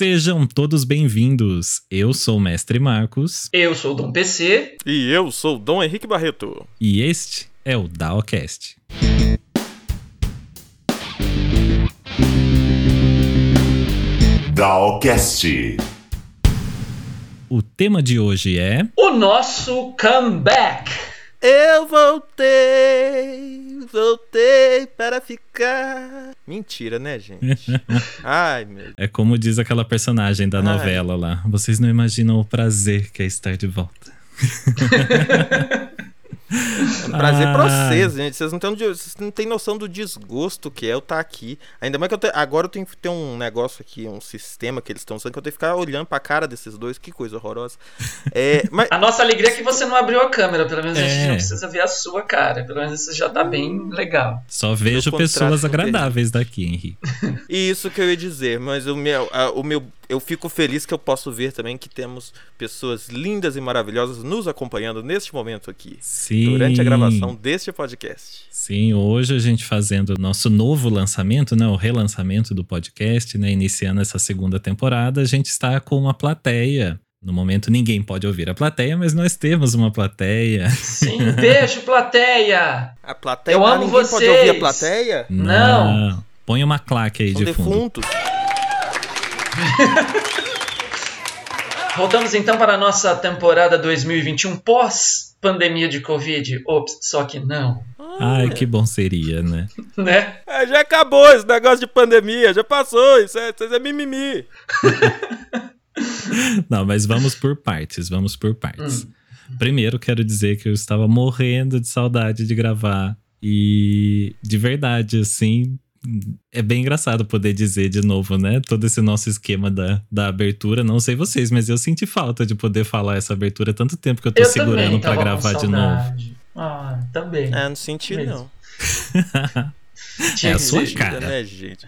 Sejam todos bem-vindos. Eu sou o Mestre Marcos. Eu sou o Dom PC. E eu sou o Dom Henrique Barreto. E este é o DAOcast. DAOcast. O tema de hoje é. O nosso comeback. Eu voltei, voltei para ficar. Mentira, né, gente? Ai, meu. É como diz aquela personagem da Ai. novela lá. Vocês não imaginam o prazer que é estar de volta. É um prazer pra Ah. vocês, gente. Vocês não, têm, vocês não têm noção do desgosto que é eu estar aqui. Ainda mais que eu te- agora eu tenho que ter um negócio aqui, um sistema que eles estão usando, que eu tenho que ficar olhando pra cara desses dois. Que coisa horrorosa. É, mas A nossa alegria é que você não abriu a câmera. Pelo menos a gente É. não precisa ver a sua cara. Pelo menos isso já tá bem legal. Só vejo pessoas agradáveis daqui, Henrique. Isso que eu ia dizer, mas o meu, a- o meu, eu fico feliz que eu posso ver também que temos pessoas lindas e maravilhosas nos acompanhando neste momento aqui, Sim. Durante a gravação deste podcast. Sim, hoje a gente fazendo o nosso novo lançamento, né, o relançamento do podcast, né, iniciando essa segunda temporada, a gente está com uma plateia. No momento ninguém pode ouvir a plateia, mas nós temos uma plateia. Sim, beijo, plateia. A plateia, Eu ah, amo ninguém pode ouvir a vocês. plateia? Não. Põe uma claque aí São de fundo. defuntos. Voltamos então para a nossa temporada 2021 pós pandemia de Covid. Ops, só que não, Ai, que bom seria, né? né? É, já acabou esse negócio de pandemia, já passou, isso é, isso é mimimi. Não, mas vamos por partes, vamos por partes. Primeiro, quero dizer que eu estava morrendo de saudade de gravar. E de verdade, assim, é bem engraçado poder dizer de novo, né? Todo esse nosso esquema da, da abertura. Não sei vocês, mas eu senti falta de poder falar essa abertura tanto tempo que eu tô Eu segurando tava gravar de novo. Ah, também. É, não senti Mesmo. não. É a sua Mentira, cara. né, gente?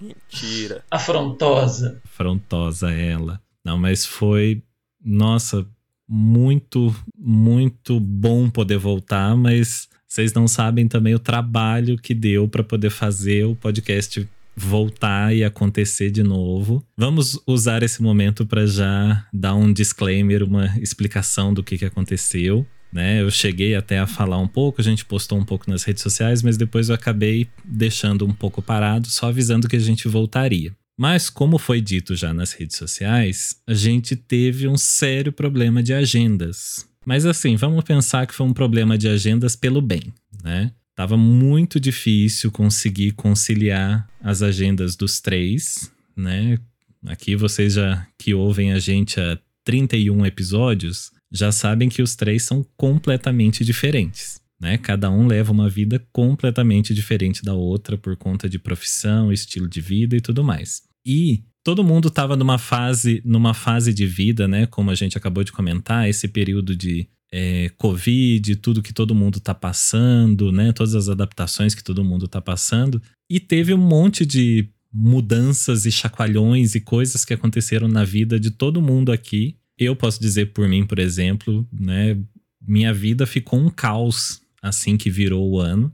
Mentira. Afrontosa. Afrontosa ela. Não, mas foi, nossa, muito, muito bom poder voltar, mas vocês não sabem também o trabalho que deu para poder fazer o podcast voltar e acontecer de novo. Vamos usar esse momento para já dar um disclaimer, uma explicação do que, que aconteceu. Né, eu cheguei até a falar um pouco, a gente postou um pouco nas redes sociais, mas depois eu acabei deixando um pouco parado, só avisando que a gente voltaria. Mas, como foi dito já nas redes sociais, a gente teve um sério problema de agendas. Mas assim, vamos pensar que foi um problema de agendas pelo bem, né? Tava muito difícil conseguir conciliar as agendas dos três, né? Aqui vocês já que ouvem a gente há 31 episódios, já sabem que os três são completamente diferentes. Né? Cada um leva uma vida completamente diferente da outra por conta de profissão, estilo de vida e tudo mais. E todo mundo estava numa fase, numa fase de vida, né? Como a gente acabou de comentar, esse período de é, Covid, tudo que todo mundo está passando, né? Todas as adaptações que todo mundo está passando. E teve um monte de mudanças e chacoalhões e coisas que aconteceram na vida de todo mundo aqui. Eu posso dizer por mim, por exemplo, né? Minha vida ficou um caos assim que virou o ano.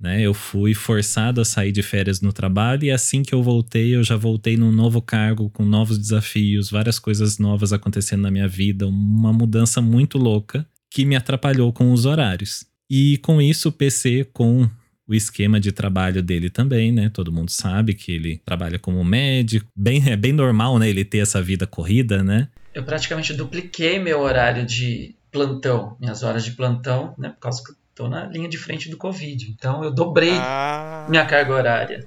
Né, eu fui forçado a sair de férias no trabalho e assim que eu voltei, eu já voltei num novo cargo, com novos desafios, várias coisas novas acontecendo na minha vida, uma mudança muito louca que me atrapalhou com os horários. E com isso, o PC, com o esquema de trabalho dele também, né? Todo mundo sabe que ele trabalha como médico, bem, é bem normal, né? Ele ter essa vida corrida, né? Eu praticamente dupliquei meu horário de plantão, minhas horas de plantão, né? Por causa que tô na linha de frente do Covid. Então eu dobrei Ah, minha carga horária.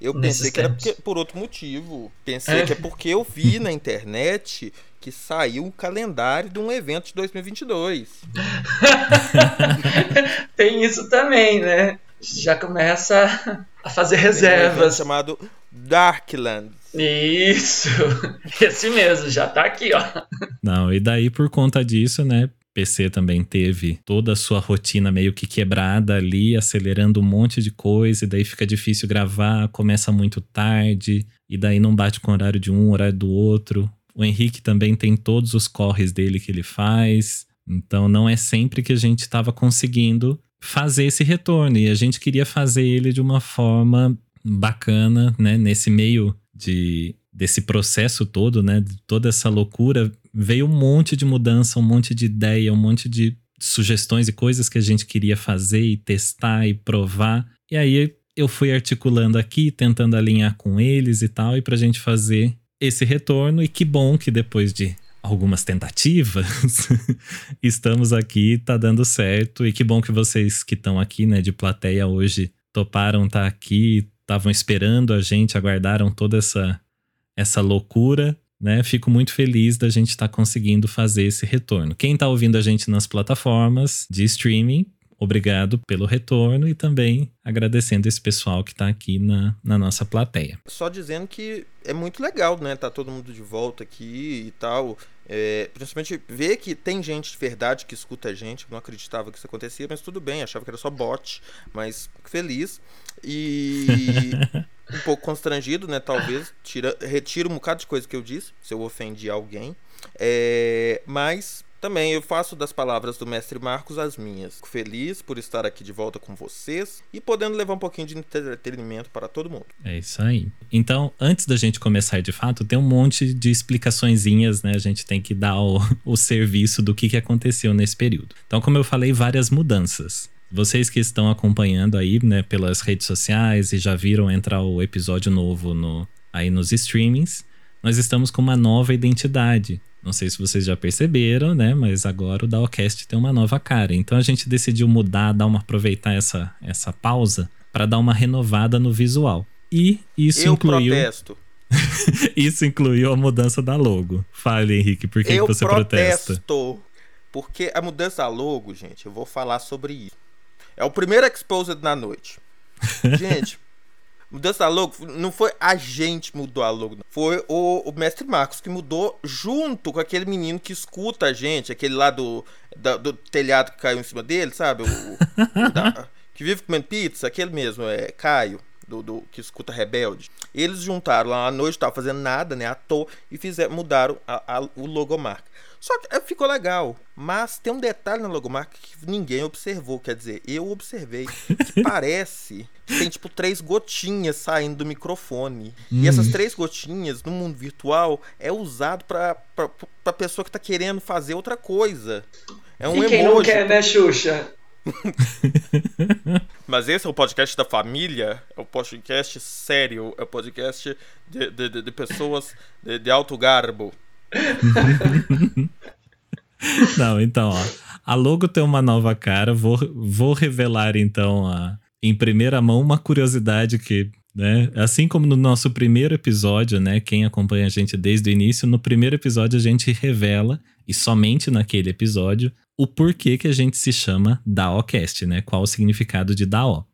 eu pensei que era porque- por outro motivo. Pensei É. que é porque eu vi na internet que saiu o calendário de um evento de 2022. Tem isso também, né? Já começa a fazer Tem um evento reservas. chamado Darkland. Isso, esse mesmo, já tá aqui, ó. Não, e daí por conta disso, né? PC também teve toda a sua rotina meio que quebrada ali, acelerando um monte de coisa, e daí fica difícil gravar, começa muito tarde, e daí não bate com o horário de um, horário do outro. O Henrique também tem todos os corres dele que ele faz, então não é sempre que a gente estava conseguindo fazer esse retorno, e a gente queria fazer ele de uma forma bacana, né? Nesse meio de desse processo todo, né? De toda essa loucura, veio um monte de mudança, um monte de ideia, um monte de sugestões e coisas que a gente queria fazer e testar e provar. E aí eu fui articulando aqui, tentando alinhar com eles e tal, e pra gente fazer esse retorno. E que bom que depois de algumas tentativas, estamos aqui, tá dando certo. E que bom que vocês que estão aqui, né, de plateia hoje, toparam estar tá aqui, estavam esperando a gente, aguardaram toda essa, essa loucura. Né, fico muito feliz da gente estar tá conseguindo fazer esse retorno. Quem está ouvindo a gente nas plataformas de streaming, obrigado pelo retorno e também agradecendo esse pessoal que está aqui na, na nossa plateia. Só dizendo que é muito legal, né? Tá todo mundo de volta aqui e tal. É, principalmente ver que tem gente de verdade que escuta a gente. Não acreditava que isso acontecia, mas tudo bem, achava que era só bot, mas feliz. E um pouco constrangido, né? Talvez. Tira, retiro um bocado de coisa que eu disse, se eu ofendi alguém. É, mas também eu faço das palavras do mestre Marcos as minhas. Fico feliz por estar aqui de volta com vocês e podendo levar um pouquinho de entretenimento para todo mundo. É isso aí. Então, antes da gente começar de fato, tem um monte de explicaçõezinhas, né? A gente tem que dar o, o serviço do que, que aconteceu nesse período. Então, como eu falei, várias mudanças. Vocês que estão acompanhando aí, né, pelas redes sociais e já viram entrar o episódio novo no, aí nos streamings, nós estamos com uma nova identidade. Não sei se vocês já perceberam, né? Mas agora o Dawcast tem uma nova cara. Então a gente decidiu mudar, dar uma aproveitar essa, essa pausa para dar uma renovada no visual. E isso Eu incluiu. Protesto. isso incluiu a mudança da logo. Fale, Henrique, por que, eu que você protesto, protesta? Porque a mudança da logo, gente, eu vou falar sobre isso. É o primeiro exposed na noite. Gente, Mudança da logo não foi a gente mudou a logo, não. foi o, o, mestre Marcos que mudou junto com aquele menino que escuta a gente, aquele lá do, da, do telhado que caiu em cima dele, sabe? O, o da, que vive comendo pizza, aquele mesmo, é Caio. Do, do, que escuta Rebelde. Eles juntaram lá à noite, tava fazendo nada, né? À toa, e fizeram, mudaram a, a, o logomarca. Só que é, ficou legal. Mas tem um detalhe na logomarca que ninguém observou. Quer dizer, eu observei. Que parece que tem tipo três gotinhas saindo do microfone. Hum. E essas três gotinhas, no mundo virtual, é usado pra, pra, pra pessoa que tá querendo fazer outra coisa. É um e quem emoji. não quer, né, Xuxa? Mas esse é o podcast da família, é o podcast sério, é o podcast de, de, de pessoas de, de alto garbo. Não, então, ó. A logo tem uma nova cara. Vou, vou revelar, então, a, em primeira mão, uma curiosidade que, né? Assim como no nosso primeiro episódio, né? Quem acompanha a gente desde o início, no primeiro episódio a gente revela, e somente naquele episódio, o porquê que a gente se chama DAOcast, né? Qual o significado de DAO.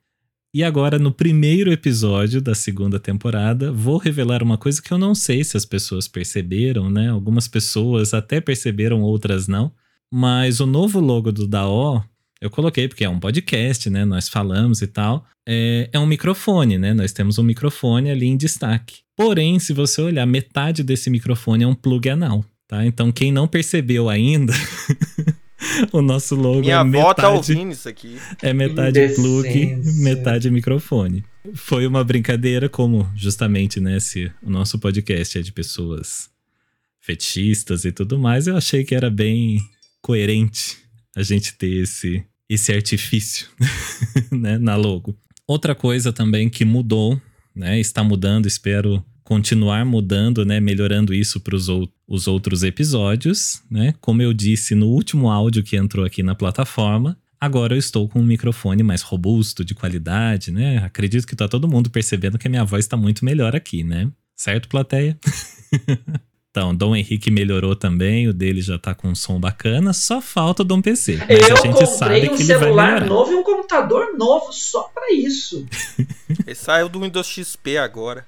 E agora, no primeiro episódio da segunda temporada, vou revelar uma coisa que eu não sei se as pessoas perceberam, né? Algumas pessoas até perceberam, outras não. Mas o novo logo do DAO, eu coloquei porque é um podcast, né? Nós falamos e tal. É, é um microfone, né? Nós temos um microfone ali em destaque. Porém, se você olhar, metade desse microfone é um plug anal, tá? Então, quem não percebeu ainda. o nosso logo Minha é avó metade, tá ouvindo isso aqui. É metade plug, metade microfone. Foi uma brincadeira, como justamente, né, se o nosso podcast é de pessoas fetichistas e tudo mais, eu achei que era bem coerente a gente ter esse, esse artifício né, na logo. Outra coisa também que mudou, né, está mudando, espero continuar mudando, né, melhorando isso para os outros episódios, né? Como eu disse no último áudio que entrou aqui na plataforma, agora eu estou com um microfone mais robusto, de qualidade, né? Acredito que tá todo mundo percebendo que a minha voz está muito melhor aqui, né? Certo, plateia? Então, Dom Henrique melhorou também, o dele já tá com um som bacana, só falta o Dom PC. Mas eu a gente sabe um que ele vai celular novo e um computador novo só para isso. ele saiu do Windows XP agora.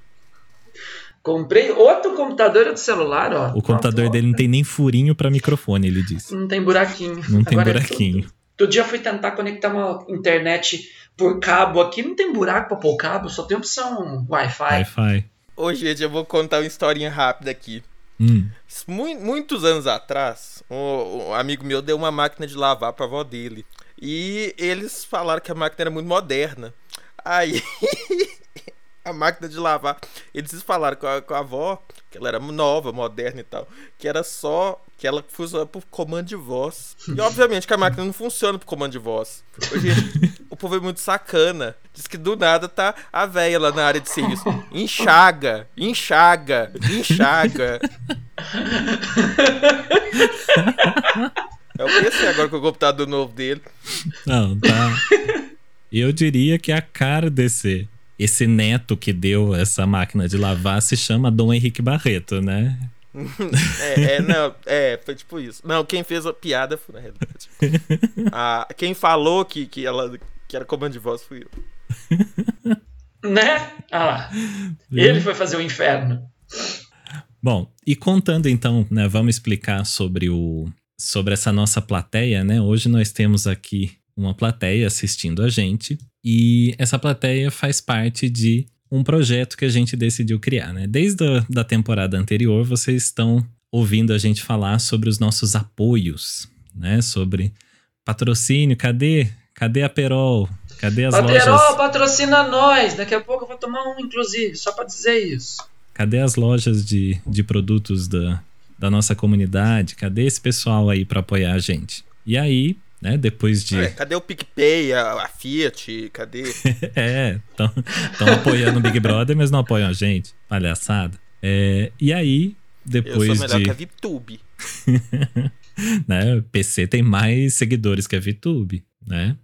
Comprei outro computador do celular, ó. O computador dele não tem nem furinho para microfone, ele disse. Não tem buraquinho. Não tem Agora é buraquinho. Todo dia fui tentar conectar uma internet por cabo aqui, não tem buraco pra pôr cabo, só tem opção Wi-Fi. Wi-Fi. Ô, gente, eu vou contar uma historinha rápida aqui. Hum. Muitos anos atrás, um amigo meu deu uma máquina de lavar pra avó dele. E eles falaram que a máquina era muito moderna. Aí a máquina de lavar. Eles falaram com a, com a avó, que ela era nova, moderna e tal, que era só que ela funciona por comando de voz. E obviamente que a máquina não funciona por comando de voz. Gente, o povo é muito sacana. Diz que do nada tá a véia lá na área de serviço. Enxaga, enxaga, enxaga. É o PC agora com o computador novo dele. Não, tá. Eu diria que é a cara desse esse neto que deu essa máquina de lavar se chama Dom Henrique Barreto, né? é, é, não, é, foi tipo isso. Não, quem fez a piada foi na realidade. Ah, quem falou que, que ela que era comando de voz fui eu. Né? Ah lá. Ele foi fazer o inferno. Bom, e contando então, né, vamos explicar sobre o sobre essa nossa plateia, né? Hoje nós temos aqui uma plateia assistindo a gente e essa plateia faz parte de um projeto que a gente decidiu criar, né? Desde a da temporada anterior, vocês estão ouvindo a gente falar sobre os nossos apoios, né? Sobre patrocínio, cadê? Cadê a Perol? Cadê as Paterol, lojas? Perol patrocina nós. Daqui a pouco eu vou tomar um, inclusive, só para dizer isso. Cadê as lojas de, de produtos da, da nossa comunidade? Cadê esse pessoal aí para apoiar a gente? E aí, né, depois de. É, cadê o PicPay, a, a Fiat? Cadê? é, estão apoiando o Big Brother, mas não apoiam a gente. Palhaçada. É, e aí, depois Eu sou melhor de. que a VTube. né, PC tem mais seguidores que a VTube, né?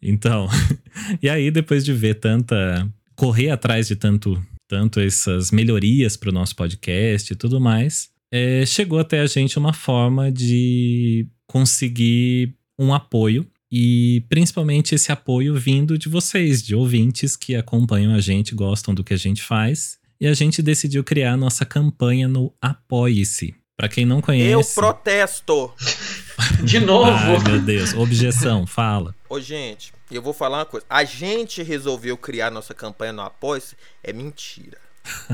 Então, e aí, depois de ver tanta. correr atrás de tanto, tanto essas melhorias para o nosso podcast e tudo mais, é, chegou até a gente uma forma de conseguir um apoio e principalmente esse apoio vindo de vocês, de ouvintes que acompanham a gente, gostam do que a gente faz. E a gente decidiu criar nossa campanha no Apoie-se. Para quem não conhece. Eu protesto! De novo. Ai, meu Deus, objeção, fala. Ô, gente, eu vou falar uma coisa. A gente resolveu criar nossa campanha no Apoia-se. É mentira.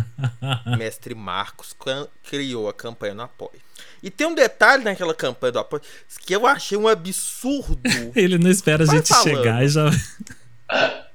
Mestre Marcos criou a campanha no Apoia. E tem um detalhe naquela campanha do Apoia que eu achei um absurdo. Ele não espera a Vai gente falando. chegar e já.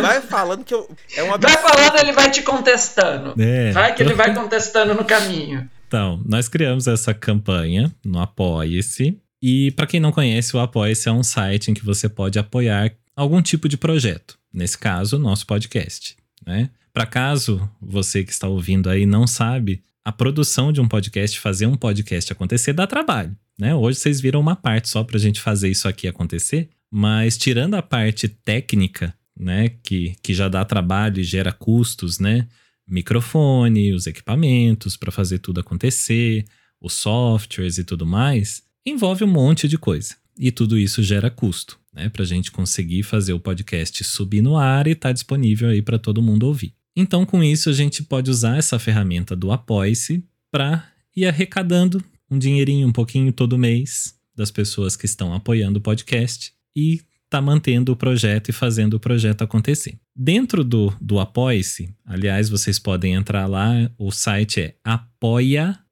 Vai falando que eu, é um absurdo. Vai falando, ele vai te contestando. É. Vai que ele vai contestando no caminho. Então, nós criamos essa campanha no Apoie-se. E para quem não conhece, o Apoie-se é um site em que você pode apoiar algum tipo de projeto. Nesse caso, nosso podcast, né? Para caso você que está ouvindo aí não sabe, a produção de um podcast, fazer um podcast acontecer dá trabalho, né? Hoje vocês viram uma parte só para a gente fazer isso aqui acontecer, mas tirando a parte técnica, né, que, que já dá trabalho e gera custos, né? Microfone, os equipamentos para fazer tudo acontecer, os softwares e tudo mais, envolve um monte de coisa. E tudo isso gera custo, né? Para a gente conseguir fazer o podcast subir no ar e estar tá disponível aí para todo mundo ouvir. Então, com isso, a gente pode usar essa ferramenta do Apoie-se para ir arrecadando um dinheirinho, um pouquinho todo mês das pessoas que estão apoiando o podcast e tá mantendo o projeto e fazendo o projeto acontecer. Dentro do, do Apoie-se, aliás, vocês podem entrar lá, o site é apoia.c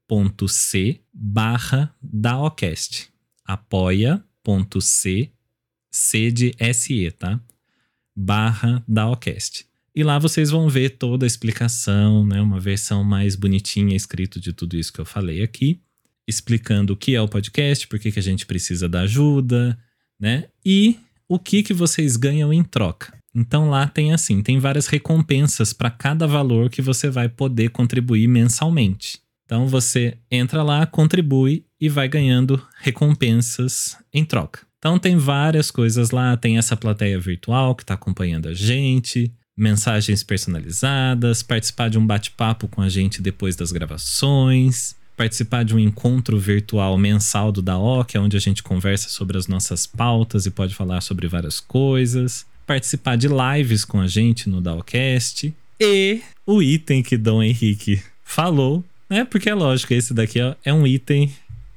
barra daocast. apoia.c C de SE, tá? Barra daocast. E lá vocês vão ver toda a explicação, né? Uma versão mais bonitinha escrito de tudo isso que eu falei aqui, explicando o que é o podcast, por que, que a gente precisa da ajuda, né? E o que que vocês ganham em troca. Então lá tem assim, tem várias recompensas para cada valor que você vai poder contribuir mensalmente. Então você entra lá, contribui e vai ganhando recompensas em troca. Então tem várias coisas lá, tem essa plateia virtual que está acompanhando a gente, mensagens personalizadas, participar de um bate-papo com a gente depois das gravações, participar de um encontro virtual mensal do DAO, que é onde a gente conversa sobre as nossas pautas e pode falar sobre várias coisas, participar de lives com a gente no DAOcast e o item que Dom Henrique falou, né? Porque é lógico, esse daqui ó, é um item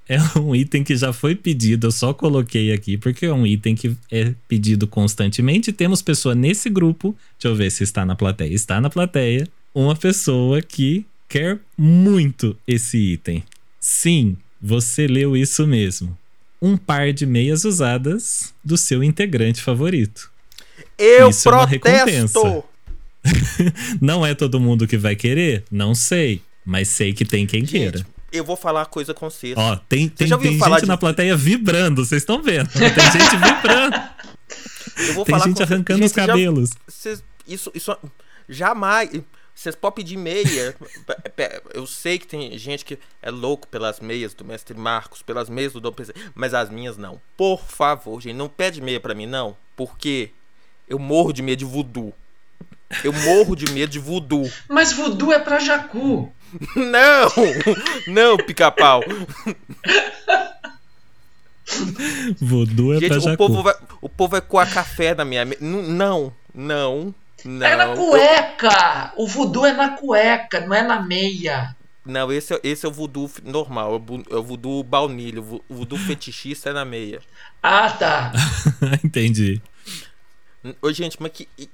é um item que já foi pedido, eu só coloquei aqui porque é um item que é pedido constantemente. Temos pessoa nesse grupo, deixa eu ver se está na plateia. Está na plateia uma pessoa que quer muito esse item. Sim, você leu isso mesmo. Um par de meias usadas do seu integrante favorito. Eu Isso é uma protesto! recompensa. não é todo mundo que vai querer? Não sei. Mas sei que tem quem Gente, queira. Eu vou falar coisa com vocês. Ó, tem, tem, já tem gente de- na plateia vibrando, vocês estão vendo. Tem gente vibrando. eu vou Tem falar gente com arrancando Gente, os já- cabelos. Vocês- isso, isso jamais. Vocês podem pedir meia. Eu sei que tem gente que é louco pelas meias do mestre Marcos, pelas meias do Dom PC, mas as minhas não. Por favor, gente, não pede meia pra mim, não. Porque eu morro de medo de voodoo. Eu morro de medo de voodoo. Mas voodoo é pra jacu. Não! Não, pica-pau. Voodoo é pra Gente, o jacu. povo, vai, o povo vai coar café na minha mesa. Não, não, não. É na cueca! O voodoo é na cueca, não é na meia. Não, esse, é- esse é o voodoo normal, é o é o voodoo baunilha, o vo- o voodoo fetichista é na meia. Ah, tá. Entendi. Ô, gente, mas que, que-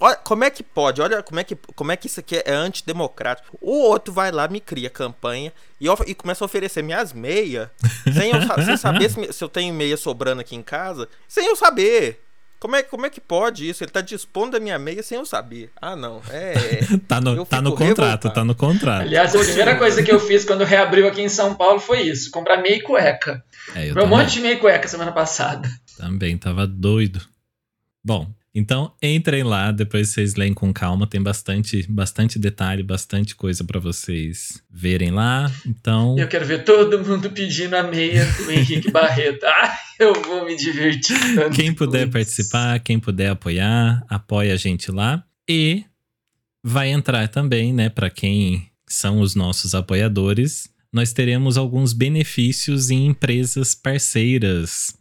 olha, como é que pode? Olha como é que, como é que isso aqui é antidemocrático. O outro vai lá, me cria campanha e, e começa a oferecer minhas meias, sem eu sa- sem saber se, se eu tenho meia sobrando aqui em casa, sem eu saber. Como é, como é que pode isso? Ele tá dispondo da minha meia sem eu saber. Ah, não. É. Tá no, tá no contrato, tá no contrato. Aliás, a primeira coisa que eu fiz quando reabriu aqui em São Paulo foi isso: comprar meia e cueca. É, eu Comprei um monte de meia e cueca semana passada. também tava doido. Bom, então entrem lá, depois vocês leem com calma, tem bastante, bastante detalhe, bastante coisa pra vocês verem lá. Então, Eu quero ver todo mundo pedindo a meia do Henrique Barreto. Ah, eu vou me divertir tanto. quem puder participar, quem puder apoiar, apoia a gente lá. E vai entrar também, né, para quem são os nossos apoiadores, nós teremos alguns benefícios em empresas parceiras.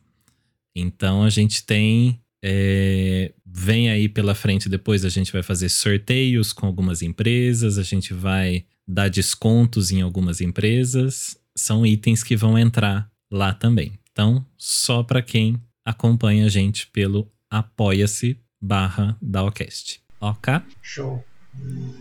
Então a gente tem. É, vem aí pela frente depois, a gente vai fazer sorteios com algumas empresas, a gente vai dar descontos em algumas empresas. São itens que vão entrar lá também. Então, só para quem acompanha a gente pelo apoia-se barra Daocast. Ok? Show.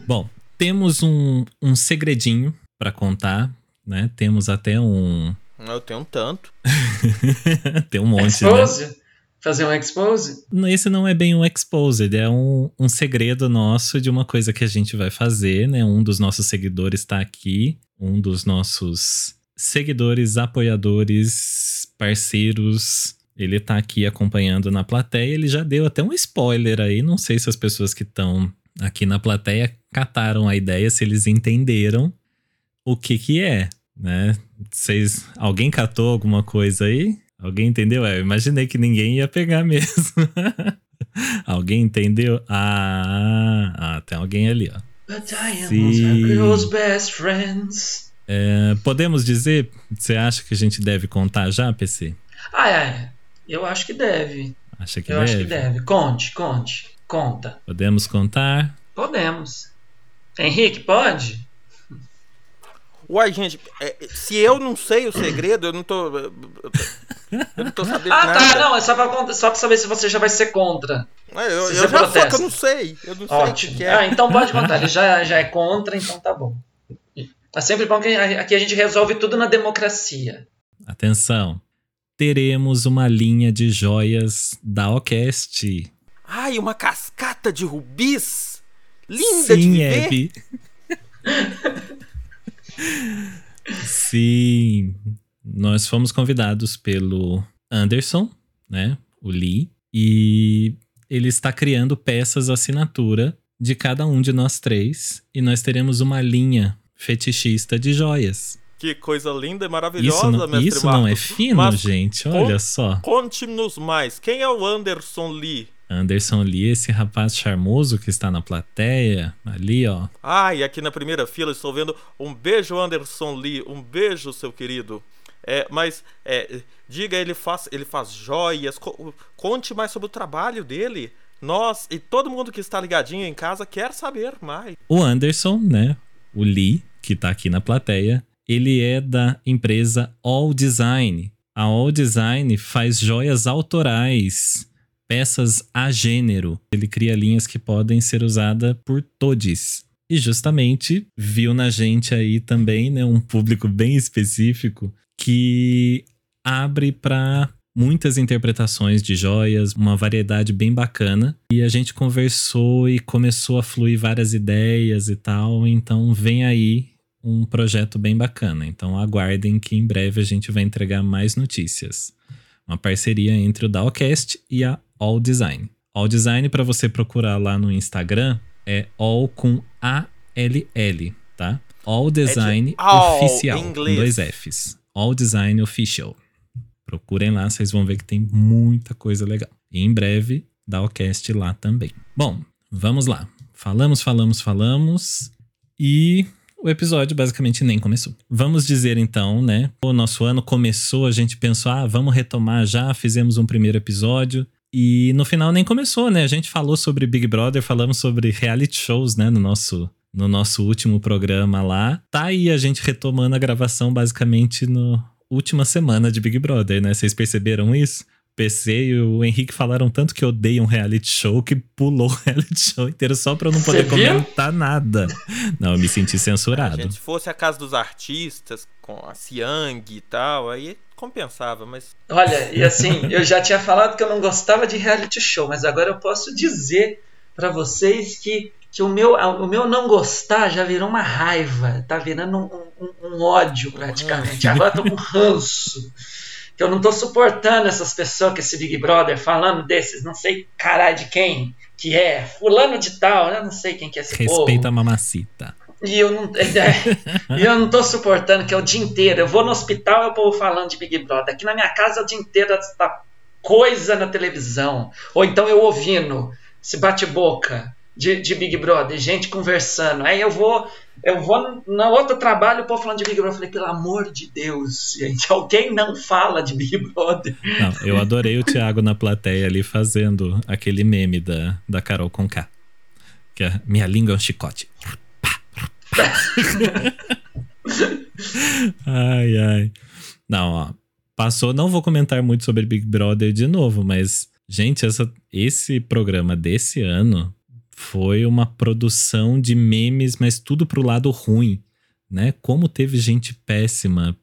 Bom, temos um, um segredinho para contar, né? Temos até um... Eu tenho um tanto. Tem um monte, né? Expose? Fazer um expose? Esse não é bem um exposed, é um, um segredo nosso de uma coisa que a gente vai fazer, né? Um dos nossos seguidores está aqui, um dos nossos seguidores, apoiadores, parceiros, ele tá aqui acompanhando na plateia. Ele já deu até um spoiler aí, não sei se as pessoas que estão aqui na plateia cataram a ideia, se eles entenderam o que que é, né? Vocês, alguém catou alguma coisa aí? Alguém entendeu? É, eu imaginei que ninguém ia pegar mesmo. alguém entendeu? Ah, ah, tem alguém ali, ó. But diamonds Sim. are girls' best friends. É, podemos dizer, você acha que a gente deve contar já, PC? Ah, é. Eu acho que deve. Acha que Eu deve? acho que deve. Conte, conte. Conta. Podemos contar? Podemos. Henrique, pode? Uai, gente, é, se eu não sei o segredo, eu não tô. Eu não tô sabendo Ah, nada. tá. Não, é só pra, só pra saber se você já vai ser contra. É, eu, Se eu já sou que protesta. eu não sei. Eu não sei o que, Ótimo. é. Ah, então pode contar. Ele já, já é contra, então tá bom. É sempre bom que aqui a gente resolve tudo na democracia. Atenção. Teremos uma linha de joias da Ocast. Ai, uma cascata de rubis! Linda de Sim, ver! Abby. Sim. Nós fomos convidados pelo Anderson, né? O Lee. E ele está criando peças assinatura de cada um de nós três. E nós teremos uma linha fetichista de joias. Que coisa linda e maravilhosa, Isso, não, mestre isso não é Marcos. fino, Mas gente? Olha só. Conte-nos mais. Quem é o Anderson Lee? Anderson Lee, esse rapaz charmoso que está na plateia, ali, ó. Ai, aqui na primeira fila estou vendo um beijo, Anderson Lee. Um beijo, seu querido. É, mas é, diga, ele faz, ele faz joias. Co- conte mais sobre o trabalho dele. Nós e todo mundo que está ligadinho em casa quer saber mais. O Anderson, né? O Lee, que tá aqui na plateia, ele é da empresa All Design. A All Design faz joias autorais, peças a gênero. Ele cria linhas que podem ser usadas por todos. E justamente viu na gente aí também, né, um público bem específico que abre para muitas interpretações de joias, uma variedade bem bacana. E a gente conversou e começou a fluir várias ideias e tal. Então vem aí um projeto bem bacana. Então aguardem que em breve a gente vai entregar mais notícias. Uma parceria entre o Dowcast e a All Design. All Design, para você procurar lá no Instagram, é All com A-L-L, tá? All Design É all, Oficial, com inglês. dois Fs. All Design Official. Procurem lá, vocês vão ver que tem muita coisa legal. E em breve, Dowcast lá também. Bom, vamos lá. Falamos, falamos, falamos. E o episódio basicamente nem começou. Vamos dizer então, né? O nosso ano começou, a gente pensou, ah, vamos retomar já, fizemos um primeiro episódio. E no final nem começou, né? A gente falou sobre Big Brother, falamos sobre reality shows, né? No nosso, no nosso último programa lá. Tá aí a gente retomando a gravação basicamente no última semana de Big Brother, né? Vocês perceberam isso? O PC e o Henrique falaram tanto que odeiam reality show que pulou o reality show inteiro só pra eu não poder comentar nada. Não, eu me senti censurado. Gente, se fosse a casa dos artistas, com a Siang e tal, aí compensava, mas. Olha, e assim, eu já tinha falado que eu não gostava de reality show, mas agora eu posso dizer pra vocês que, que o, meu, o meu não gostar já virou uma raiva, tá virando um, um- um ódio praticamente. Agora eu tô com ranço. Que eu não tô suportando essas pessoas com esse Big Brother falando desses, não sei caralho de quem que é, fulano de tal, eu não sei quem que é esse povo. Respeita a mamacita. E eu não, é, e eu não tô suportando que é o dia inteiro. Eu vou no hospital e o povo falando de Big Brother. Aqui na minha casa é o dia inteiro essa coisa na televisão. Ou então eu ouvindo esse bate-boca de, de Big Brother, gente conversando. Aí eu vou, eu vou na outro trabalho, o povo falando de Big Brother. Eu falei, pelo amor de Deus, gente, alguém não fala de Big Brother. Não, eu adorei o Thiago na plateia ali fazendo aquele meme da, da Carol Conká. Que é minha língua é um chicote. ai, ai. Não, ó. Passou, não vou comentar muito sobre Big Brother de novo, mas, gente, essa, esse programa desse ano foi uma produção de memes, mas tudo pro lado ruim, né? Como teve gente péssima,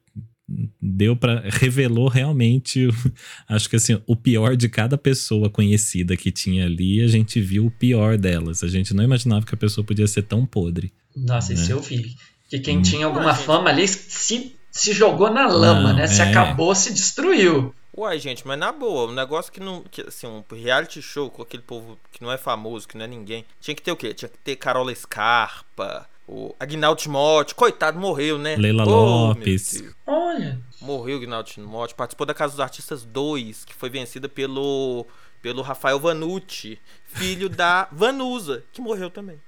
deu para revelou realmente, acho que assim, o pior de cada pessoa conhecida que tinha ali, a gente viu o pior delas. A gente não imaginava que a pessoa podia ser tão podre. Nossa, isso Né? eu vi. Que quem Hum. tinha alguma fama ali se, se jogou na lama, Não, né? Se é. acabou, se destruiu. Uai, gente, mas na boa, um negócio que não. Que, assim, um reality show com aquele povo que não é famoso, que não é ninguém. Tinha que ter o quê? Tinha que ter Carola Scarpa, o Agnaldo Timóteo. Coitado, morreu, né? Leila Oh, Lopes. Olha. Morreu o Agnaldo Timóteo. Participou da Casa dos Artistas 2, que foi vencida pelo. pelo Rafael Vanucci, filho da Vanusa, que morreu também.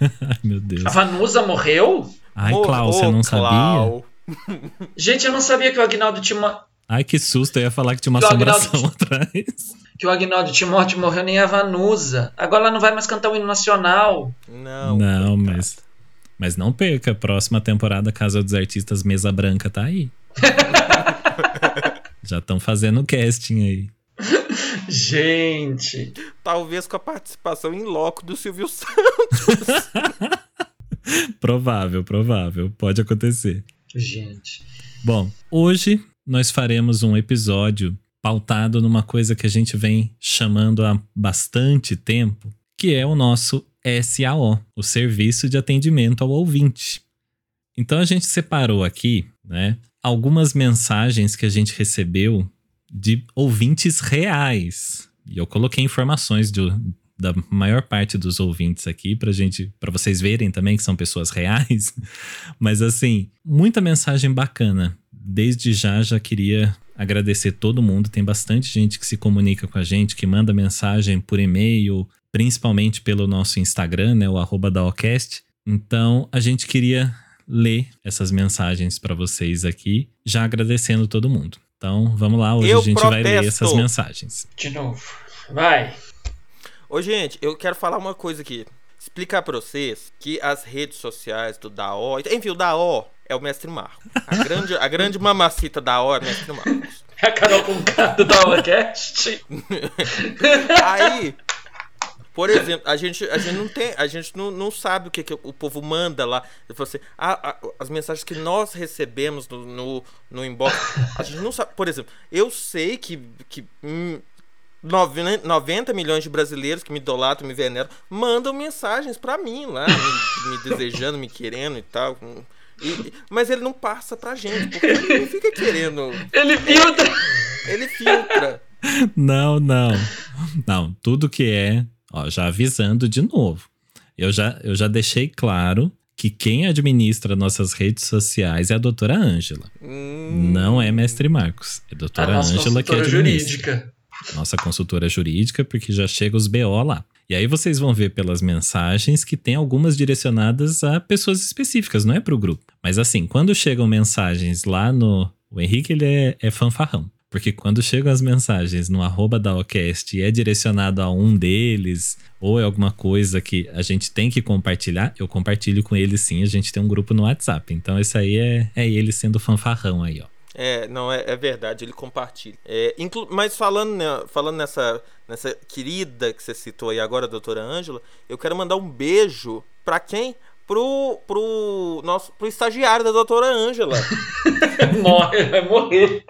Ai, meu Deus. A Vanusa morreu? Ai, Mor- Clau, você não sabia? Clau. Gente, eu não sabia que o Agnaldo Timóteo. Ai, que susto, eu ia falar que tinha uma Do assombração Agnaldo- atrás. Que o Agnaldo Timóteo morreu nem a Vanusa. Agora ela não vai mais cantar o hino nacional. Não, Não, mas. Mas não perca, próxima temporada Casa dos Artistas Mesa Branca tá aí. Já estão fazendo o casting aí. Gente. Talvez com a participação em loco do Silvio Santos. Provável, provável. Pode acontecer. Gente. Bom, hoje nós faremos um episódio pautado numa coisa que a gente vem chamando há bastante tempo, que é o nosso SAO, o Serviço de Atendimento ao Ouvinte. Então a gente separou aqui, né, algumas mensagens que a gente recebeu de ouvintes reais. E eu coloquei informações do, da maior parte dos ouvintes aqui pra gente, para vocês verem também que são pessoas reais. Mas assim, muita mensagem bacana. Desde já já queria agradecer todo mundo. Tem bastante gente que se comunica com a gente, que manda mensagem por e-mail, principalmente pelo nosso Instagram, né, o arroba daocast. Então, a gente queria ler essas mensagens para vocês aqui, já agradecendo todo mundo. Então, vamos lá, hoje Eu a gente vai ler protesto. essas mensagens. De novo. Vai. Ô, gente, eu quero falar uma coisa aqui. Explicar pra vocês que as redes sociais do DAO. Enfim, o DAO é o Mestre Marco. A grande, a grande mamacita DAO é o Mestre Marcos. A Carol com o do Dawacast. Aí, Por exemplo, a gente, a gente não tem, a gente não, não sabe o que, que o povo manda lá. Ele falou assim, ah, as mensagens que nós recebemos no, no, no, inbox, a gente não sabe. Por exemplo, eu sei que, que hum, 90 milhões de brasileiros que me idolatram, me veneram, mandam mensagens para mim lá, me, me, desejando, me querendo e tal. E, mas ele não passa pra gente, porque ele não fica querendo. Ele filtra! Ele filtra. Não, não. Não, tudo que é, ó, já avisando de novo. Eu já, eu já deixei claro que quem administra nossas redes sociais é a doutora Ângela. Hum. Não é mestre Marcos. É a doutora Ângela que administra. Jurídica nossa consultora jurídica, porque já chega os BO lá. E aí vocês vão ver pelas mensagens que tem algumas direcionadas a pessoas específicas, não é para o grupo. Mas assim, quando chegam mensagens lá no. O Henrique ele é, é fanfarrão. Porque quando chegam as mensagens no arroba da Ocast e é direcionado a um deles, ou é alguma coisa que a gente tem que compartilhar, eu compartilho com ele sim, a gente tem um grupo no WhatsApp. Então esse aí é, é ele sendo fanfarrão aí, ó. É, não, é, é verdade, ele compartilha. É, inclu mas falando, né, falando nessa, nessa querida que você citou aí agora, doutora Ângela, eu quero mandar um beijo para quem? Pro, pro, nosso, pro estagiário da doutora Ângela. Morre, vai morrer.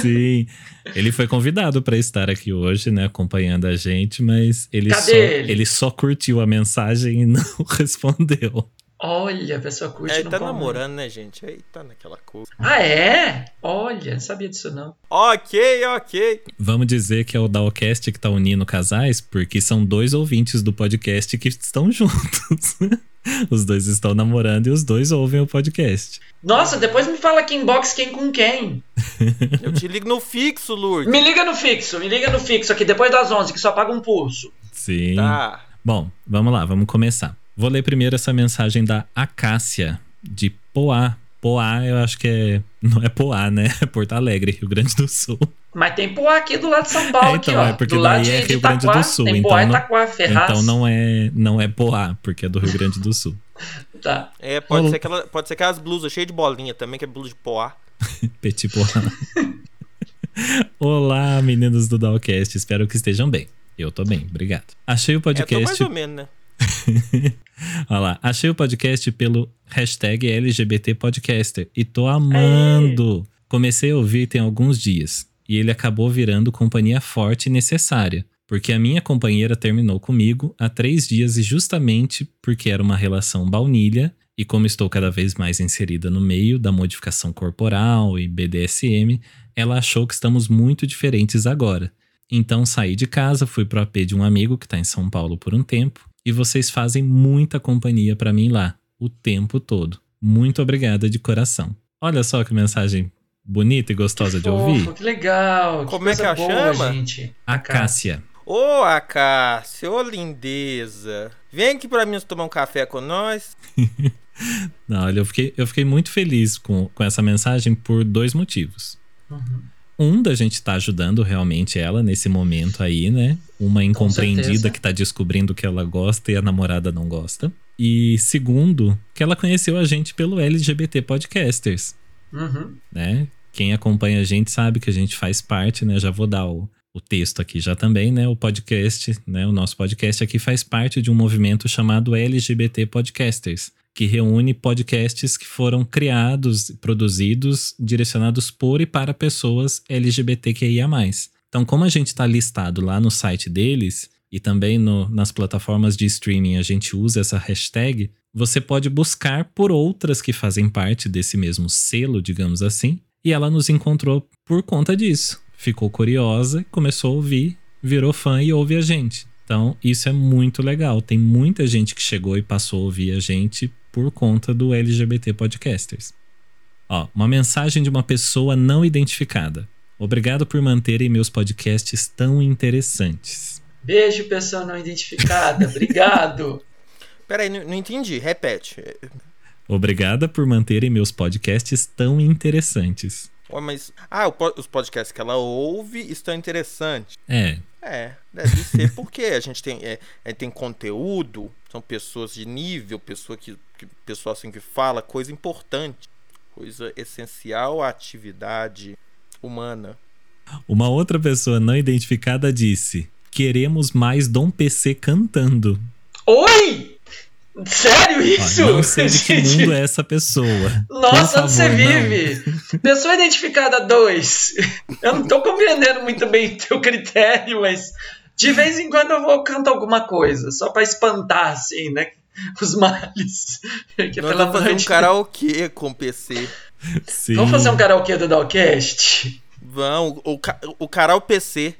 Sim. Ele foi convidado para estar aqui hoje, né, acompanhando a gente, mas ele só, ele? ele só curtiu a mensagem e não respondeu. Olha, a pessoa curte. É, ele tá namorando, né, gente? Aí tá naquela coisa. Ah, é? Olha, não sabia disso não. Ok, ok. Vamos dizer que é o Dalcast que tá unindo casais, porque são dois ouvintes do podcast que estão juntos. os dois estão namorando e os dois ouvem o podcast. Nossa, depois me fala aqui inbox quem com quem. Eu te ligo no fixo, Lourdes. Me liga no fixo, me liga no fixo aqui depois das 11, que só paga um pulso. Sim. Tá. Bom, vamos lá, vamos começar. Vou ler primeiro essa mensagem da Acácia, de Poá. Poá, eu acho que é. Não é Poá, né? É Porto Alegre, Rio Grande do Sul. Mas tem Poá aqui do lado de São Paulo, é, então, aqui, ó. É porque do daí é Rio Grande do Sul. Tem então Poá não, Itaquá, Ferraz. então não é, não é Poá, porque é do Rio Grande do Sul. tá. É, pode, ser aquela, pode ser aquelas blusas cheias de bolinha também, que é blusa de Poá. Petit Poá. Olá, meninos do Dalcast, espero que estejam bem. Eu tô bem, obrigado. Achei o podcast. É, tô mais ou menos, né? Olha lá, achei o podcast pelo hashtag LGBT Podcaster e tô amando. Comecei a ouvir tem alguns dias e ele acabou virando companhia forte e necessária, porque a minha companheira terminou comigo há três dias e justamente porque era uma relação baunilha e como estou cada vez mais inserida no meio da modificação corporal e BDSM, ela achou que estamos muito diferentes agora. Então saí de casa, fui pro AP de um amigo que está em São Paulo por um tempo e vocês fazem muita companhia para mim lá, o tempo todo. Muito obrigada de coração. Olha só que mensagem bonita e gostosa que de ouvir. Que legal. Como é que ela chama? Gente. Acácia. Ô, oh, Acácia, ô oh, lindeza. Vem aqui para mim tomar um café com nós. Não, olha, eu fiquei, eu fiquei muito feliz com, com essa mensagem por dois motivos. Uhum. Um, da gente estar tá ajudando realmente ela nesse momento aí, né? Uma incompreendida que tá descobrindo que ela gosta e a namorada não gosta. E segundo, que ela conheceu a gente pelo LGBT Podcasters. Uhum. Né? Quem acompanha a gente sabe que a gente faz parte, né? Já vou dar o, o texto aqui já também, né? O podcast, né? O nosso podcast aqui faz parte de um movimento chamado LGBT Podcasters que reúne podcasts que foram criados, produzidos, direcionados por e para pessoas LGBTQIA. Então, como a gente está listado lá no site deles e também no, nas plataformas de streaming a gente usa essa hashtag, você pode buscar por outras que fazem parte desse mesmo selo, digamos assim, e ela nos encontrou por conta disso. Ficou curiosa, começou a ouvir, virou fã e ouve a gente. Então, isso é muito legal. Tem muita gente que chegou e passou a ouvir a gente por conta do LGBT Podcasters. Ó, uma mensagem de uma pessoa não identificada. Obrigado por manterem meus podcasts tão interessantes. Beijo, pessoa não identificada. Obrigado. Peraí, não, não entendi. Repete. Obrigada por manterem meus podcasts tão interessantes. Ué, mas. Ah, os podcasts que ela ouve estão interessantes. É. É, deve ser porque a gente tem, é, é, tem conteúdo, são pessoas de nível, pessoa que, que pessoa assim que fala coisa importante, coisa essencial à atividade humana. Uma outra pessoa não identificada disse: queremos mais Dom PC cantando. Oi! Sério isso? Ó, não sei de que mundo é essa pessoa. Nossa, onde você não. vive? Pessoa identificada 2. Eu não tô compreendendo muito bem o teu critério, mas de vez em quando eu vou cantar alguma coisa, só pra espantar, assim, né? Os males. Que Nós pela vamos fazer um karaokê com PC. Sim. Vamos fazer um karaokê do Dalcast? Vão, o, o Caral PC.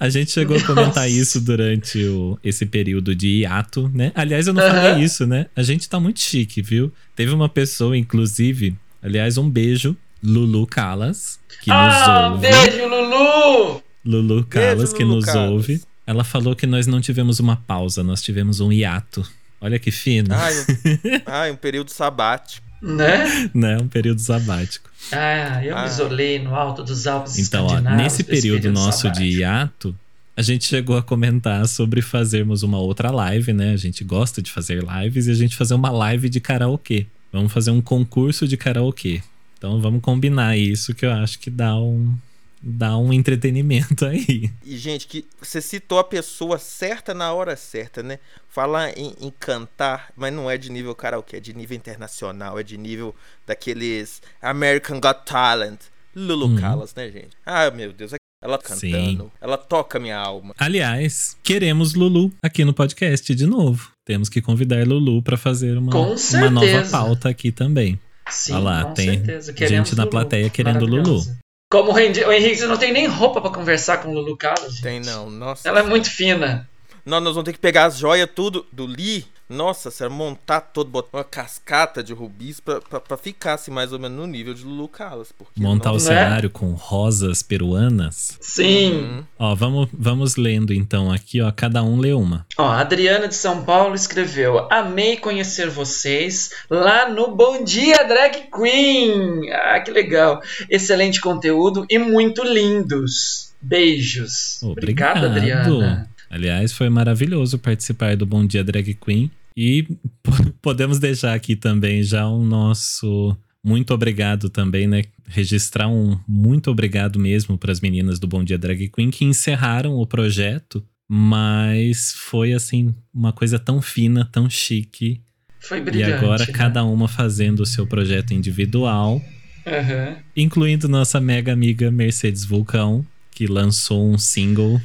A gente chegou a comentar Nossa. isso durante o- esse período de hiato, né? Aliás, eu não Aham. falei isso, né? A gente tá muito chique, viu? Teve uma pessoa, inclusive, aliás, um beijo, Lulu Calas, que ah, nos ouve. beijo, Lulu! Lulu Calas, que Lulu nos Calas. ouve. Ela falou que nós não tivemos uma pausa, nós tivemos um hiato. Olha que fino, Ai, um, ai, um período sabático. Né? né? Um período sabático. Ah, eu Ah. me isolei no alto dos Alpes Então, ó, escandinavos nesse desse período nosso sabático. de hiato, a gente chegou a comentar sobre fazermos uma outra live, né? A gente gosta de fazer lives e a gente fazer uma live de karaokê. Vamos fazer um concurso de karaokê. Então vamos combinar isso que eu acho que dá um dá um entretenimento aí. E, gente, que você citou a pessoa certa na hora certa, né? Falar em, em cantar, mas não é de nível karaokê, é de nível internacional, é de nível daqueles American Got Talent. Lulu Uhum. Callas, né, gente? Ah, meu Deus, ela cantando, Sim. ela toca minha alma. Aliás, queremos Lulu aqui no podcast de novo. Temos que convidar Lulu para fazer uma, uma nova pauta aqui também. Sim, Olha lá, com tem certeza. Queremos gente na Lulu. plateia querendo Maravilhosa. Como o Henrique, não tem nem roupa pra conversar com o Lulu Carlos. Tem não, nossa. Ela é muito fina. Nós, nós vamos ter que pegar as joias tudo do Lee. Nossa, senhora, montar todo, botar uma cascata de rubis pra, pra, pra ficar assim, mais ou menos no nível de Lulu Callas. Porque Montar não- o Né? cenário com rosas peruanas. Sim. Uhum. Ó, vamos, vamos lendo então aqui, ó. Cada um lê uma. Ó, a Adriana de São Paulo escreveu: Amei conhecer vocês lá no Bom Dia Drag Queen. Ah, que legal. Excelente conteúdo e muito lindos. Beijos. Obrigado. Obrigada, Adriana. Aliás, foi maravilhoso participar do Bom Dia Drag Queen. E po- podemos deixar aqui também já o nosso muito obrigado também, né? Registrar um muito obrigado mesmo para as meninas do Bom Dia Drag Queen que encerraram o projeto, mas foi assim uma coisa tão fina, tão chique. Foi e brilhante. agora né? cada uma fazendo o seu projeto individual. Aham. incluindo nossa mega amiga Mercedes Vulcão, que lançou um single,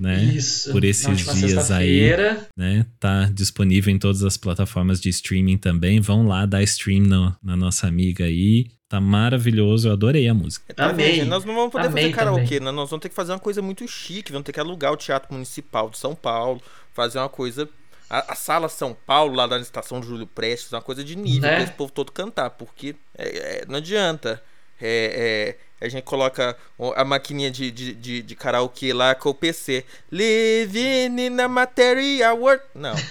né? Isso. por esses Na dias sexta-feira. né? Tá disponível em todas as plataformas de streaming também. Vão lá dar stream no- na nossa amiga aí. Tá maravilhoso, eu adorei a música. Tá Amei. vendo? Nós não vamos poder Amei fazer karaokê, também. né? Nós vamos ter que fazer uma coisa muito chique, vamos ter que alugar o Teatro Municipal de São Paulo, fazer uma coisa. A, a Sala São Paulo, lá da estação Júlio Prestes, uma coisa de nível Né? pra esse povo todo cantar, porque é, é, não adianta. É, é, a gente coloca a maquininha de, de, de, de karaokê lá com o PC. Living in a material world. Não,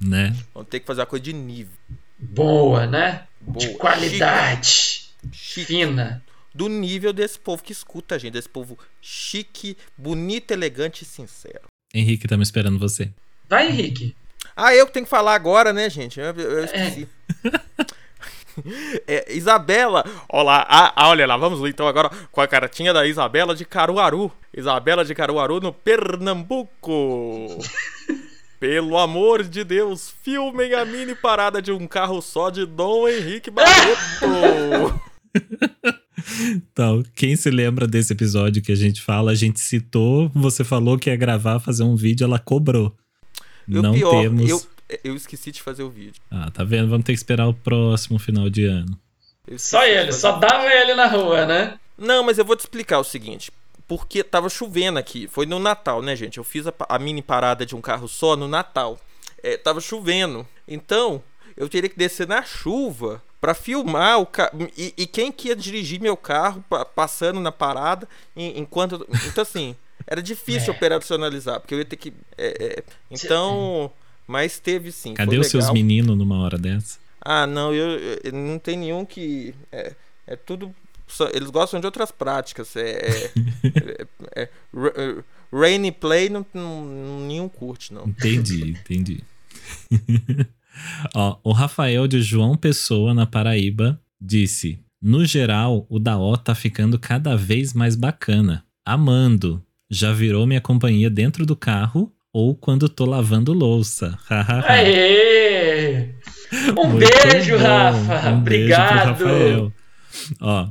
Né? vamos ter que fazer uma coisa de nível. Boa, né? Boa, De qualidade. Chique. Fina. do nível desse povo que escuta a gente, desse povo chique, bonito, elegante e sincero. Henrique, estamos esperando você. Vai, Henrique. Ah, eu que tenho que falar agora, né, gente? Eu, eu esqueci. É, Isabela, olá, ah, olha lá, vamos lá então agora com a cartinha da Isabela de Caruaru. Isabela de Caruaru no Pernambuco. Pelo amor de Deus, filmem a mini parada de um carro só de Dom Henrique Barreto. Então, quem se lembra desse episódio que a gente fala, a gente citou, você falou que ia gravar, fazer um vídeo, ela cobrou. E Não pior, temos. eu, eu esqueci de fazer o vídeo. Ah, tá vendo? Vamos ter que esperar o próximo final de ano. Só ele, só dava ele na rua, né? Não, mas eu vou te explicar o seguinte. Porque tava chovendo aqui. Foi no Natal, né, gente? Eu fiz a, a mini parada de um carro só no Natal. É, tava chovendo. Então, eu teria que descer na chuva pra filmar o carro. E, e quem que ia dirigir meu carro pa- passando na parada em- enquanto. Então, assim, era difícil É. operacionalizar. Porque eu ia ter que. é, é, então. Mas teve sim. Cadê os seus legal. meninos numa hora dessa? Ah, não, eu, eu- não tem nenhum que. É, é tudo. só- Eles gostam de outras práticas. É, é, é- é- é- rain e play não, não- nenhum curte, não. Entendi, entendi. Ó, o Rafael de João Pessoa, na Paraíba, disse: No geral, o da O tá ficando cada vez mais bacana. Amando. Já virou minha companhia dentro do carro ou quando tô lavando louça. Aê! Um Muito beijo, bom. Rafa. Um Obrigado. Beijo Ó,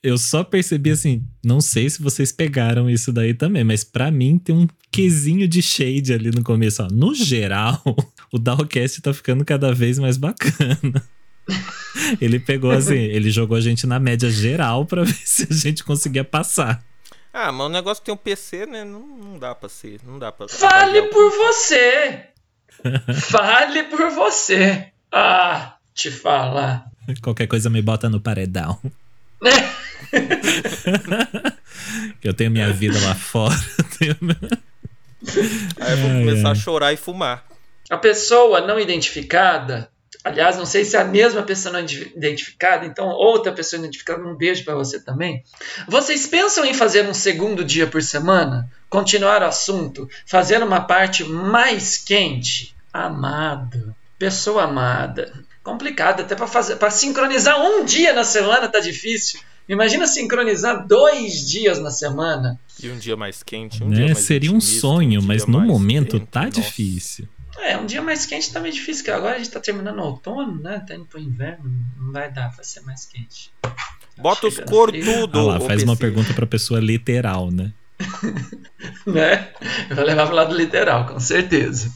eu só percebi assim, não sei se vocês pegaram isso daí também, mas para mim tem um quesinho de shade ali no começo. Ó. No geral, o Dowcast tá ficando cada vez mais bacana. ele pegou assim, ele jogou a gente na média geral para ver se a gente conseguia passar. Ah, mas o negócio tem um PC, né? Não, não dá pra ser. Não dá pra. Fale por você! Fale por você! Ah, te falar. Qualquer coisa me bota no paredão. eu tenho minha vida lá fora. Aí eu vou começar a chorar e fumar. A pessoa não identificada, aliás, não sei se é a mesma pessoa não identificada, então outra pessoa identificada, um beijo para você também. Vocês pensam em fazer um segundo dia por semana? Continuar o assunto, fazer uma parte mais quente? Amado, pessoa amada, complicado até para fazer, para sincronizar um dia na semana tá difícil. Imagina sincronizar dois dias na semana. E um dia mais quente, um né? dia mais Seria um sonho, um mas no momento quente, tá nossa. difícil. É, um dia mais quente tá meio difícil, porque agora a gente tá terminando o outono, né? Tá indo pro inverno, não vai dar pra ser mais quente. Bota os cor tudo. Ah lá, faz uma pergunta pra pessoa literal, né? né? Eu vou levar pro lado literal, com certeza.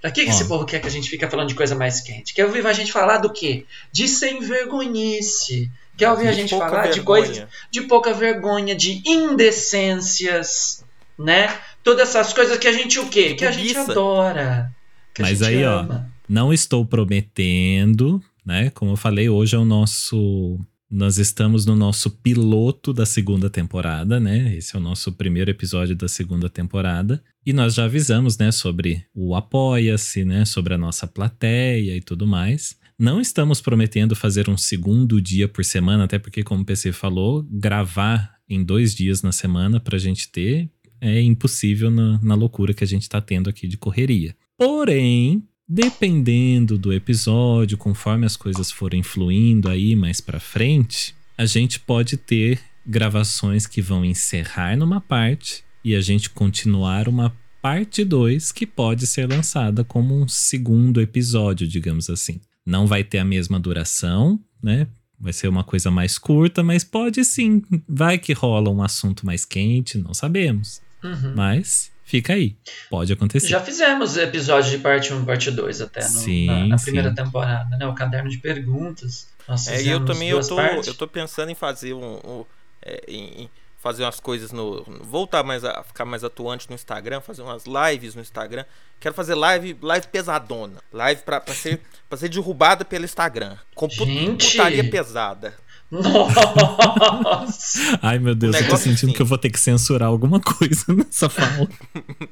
Pra que, que esse povo quer que a gente fique falando de coisa mais quente? Quer ouvir a gente falar do quê? De sem vergonhice. Quer ouvir de a gente falar vergonha. de coisas de pouca vergonha, de indecências, né? Todas essas coisas que a gente o quê? Que a gente adora. Mas aí, ama. ó, não estou prometendo, né? Como eu falei, hoje é o nosso nós estamos no nosso piloto da segunda temporada, né? Esse é o nosso primeiro episódio da segunda temporada. E nós já avisamos, né, sobre o Apoia-se, né, sobre a nossa plateia e tudo mais. Não estamos prometendo fazer um segundo dia por semana, até porque, como o PC falou, gravar em dois dias na semana para a gente ter é impossível na, na loucura que a gente está tendo aqui de correria. Porém, Dependendo do episódio, conforme as coisas forem fluindo aí mais para frente, a gente pode ter gravações que vão encerrar numa parte e a gente continuar uma parte 2 que pode ser lançada como um segundo episódio, digamos assim. Não vai ter a mesma duração, né? Vai ser uma coisa mais curta, mas pode sim. Vai que rola um assunto mais quente, não sabemos. Uhum. Mas fica aí. Pode acontecer. Já fizemos episódios de parte 1 e parte 2 até no, sim, na, na, primeira sim. temporada, né? O caderno de perguntas. Nós é, eu também eu tô, eu tô pensando em fazer um. um é, em, fazer umas coisas no. Voltar mais a ficar mais atuante no Instagram, fazer umas lives no Instagram. Quero fazer live, live pesadona. Live pra, pra, ser, pra ser derrubada pelo Instagram. Com Gente. putaria pesada. Nossa! Ai, meu Deus, eu tô sentindo assim. que eu vou ter que censurar alguma coisa nessa fala.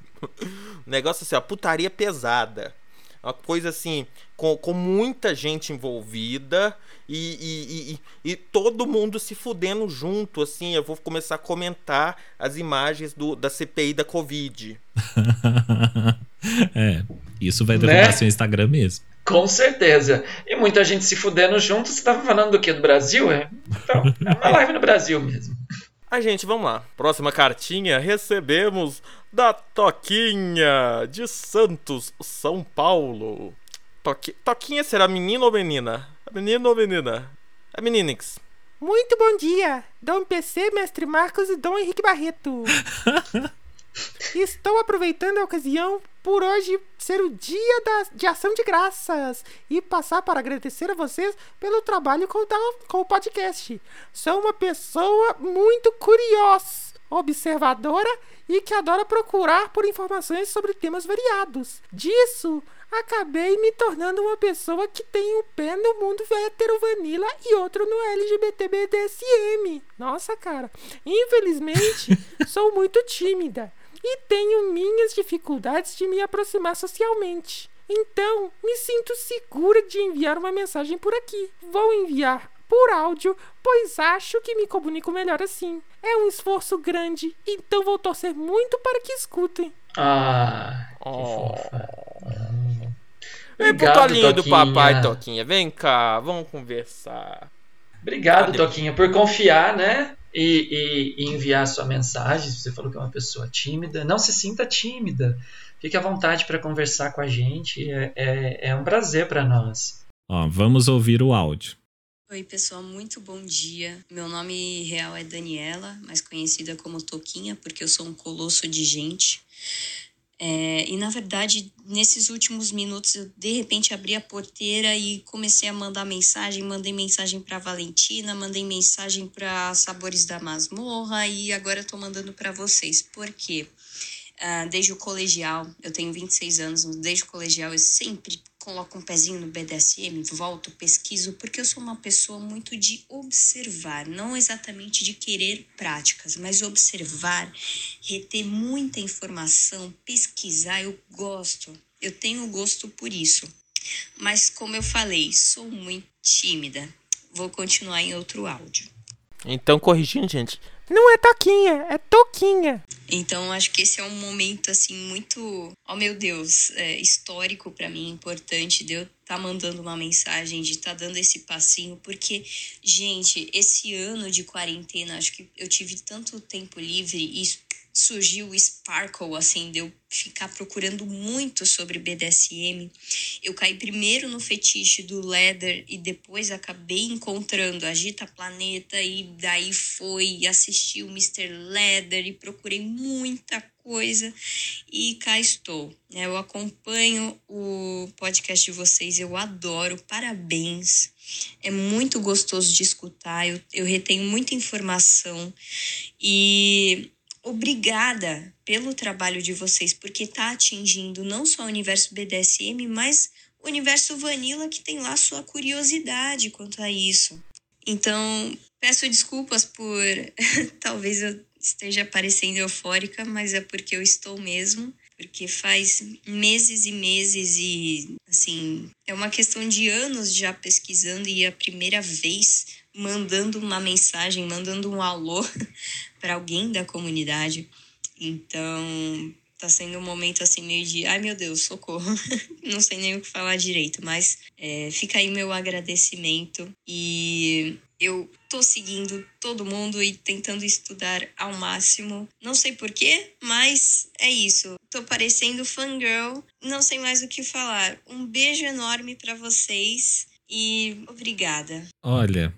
negócio assim, ó, putaria pesada. Uma coisa assim, com, com muita gente envolvida e, e, e, e, todo mundo se fudendo junto, assim. Eu vou começar a comentar as imagens do, da CPI da Covid. é, isso vai derrubar né? seu Instagram mesmo. Com certeza. E muita gente se fudendo junto. Você estava falando do que? Do Brasil? É? Então, é uma live no Brasil mesmo. A gente, vamos lá. Próxima cartinha recebemos da Toquinha de Santos, São Paulo. Toqui... Toquinha será menino ou menina? Menino ou menina? É meninix. Muito bom dia, Dom PC, Mestre Marcos e Dom Henrique Barreto. Estou aproveitando a ocasião por hoje ser o dia da, de ação de graças e passar para agradecer a vocês pelo trabalho com, com o podcast. Sou uma pessoa muito curiosa, observadora e que adora procurar por informações sobre temas variados. Disso, acabei me tornando uma pessoa que tem um pé no mundo hétero vanilla e outro no LGBT BDSM. Nossa, cara. Infelizmente, sou muito tímida e tenho minhas dificuldades de me aproximar socialmente. Então, me sinto segura de enviar uma mensagem por aqui. Vou enviar por áudio, pois acho que me comunico melhor assim. É um esforço grande, então vou torcer muito para que escutem. Ah, que oh. fofa. Vem pro colinho do papai, Toquinha. Vem cá, vamos conversar. Obrigado, Toquinha, por confiar, né? E, e, e enviar sua mensagem. Você falou que é uma pessoa tímida. Não se sinta tímida. Fique à vontade para conversar com a gente. É, é, é um prazer para nós. Ó, vamos ouvir o áudio. Oi, pessoal, muito bom dia. Meu nome real é Daniela, mais conhecida como Toquinha, porque eu sou um colosso de gente. É, e na verdade, nesses últimos minutos, eu de repente abri a porteira e comecei a mandar mensagem. Mandei mensagem para Valentina, mandei mensagem para Sabores da Masmorra e agora tô mandando para vocês. Por quê? Uh, desde o colegial, eu tenho 26 anos, desde o colegial eu sempre coloco um pezinho no BDSM, volto, pesquiso, porque eu sou uma pessoa muito de observar, não exatamente de querer práticas, mas observar, reter muita informação, pesquisar, eu gosto, eu tenho gosto por isso. Mas como eu falei, sou muito tímida. Vou continuar em outro áudio. Então, corrigindo, gente, não é Toquinha, é Toquinha. Então, acho que esse é um momento, assim, muito, oh meu Deus, é, histórico para mim, importante de eu estar tá mandando uma mensagem, de estar tá dando esse passinho, porque, gente, esse ano de quarentena, acho que eu tive tanto tempo livre e surgiu o Sparkle, assim, de eu ficar procurando muito sobre BDSM. Eu caí primeiro no fetiche do Leather e depois acabei encontrando Agita Planeta e daí foi assistir o Mr. Leather e procurei muita coisa e cá estou. Eu acompanho o podcast de vocês, eu adoro, parabéns. É muito gostoso de escutar, eu, eu retenho muita informação e obrigada pelo trabalho de vocês, porque está atingindo não só o universo BDSM, mas o universo Vanilla que tem lá sua curiosidade quanto a isso. Então, peço desculpas por talvez eu esteja parecendo eufórica, mas é porque eu estou mesmo, porque faz meses e meses e assim, é uma questão de anos já pesquisando e a primeira vez mandando uma mensagem, mandando um alô para alguém da comunidade. Então, tá sendo um momento assim meio de, ai meu Deus, socorro. Não sei nem o que falar direito, mas é, fica aí meu agradecimento e eu tô seguindo todo mundo e tentando estudar ao máximo. Não sei porquê, mas é isso. Tô parecendo fangirl, não sei mais o que falar. Um beijo enorme para vocês e obrigada. Olha,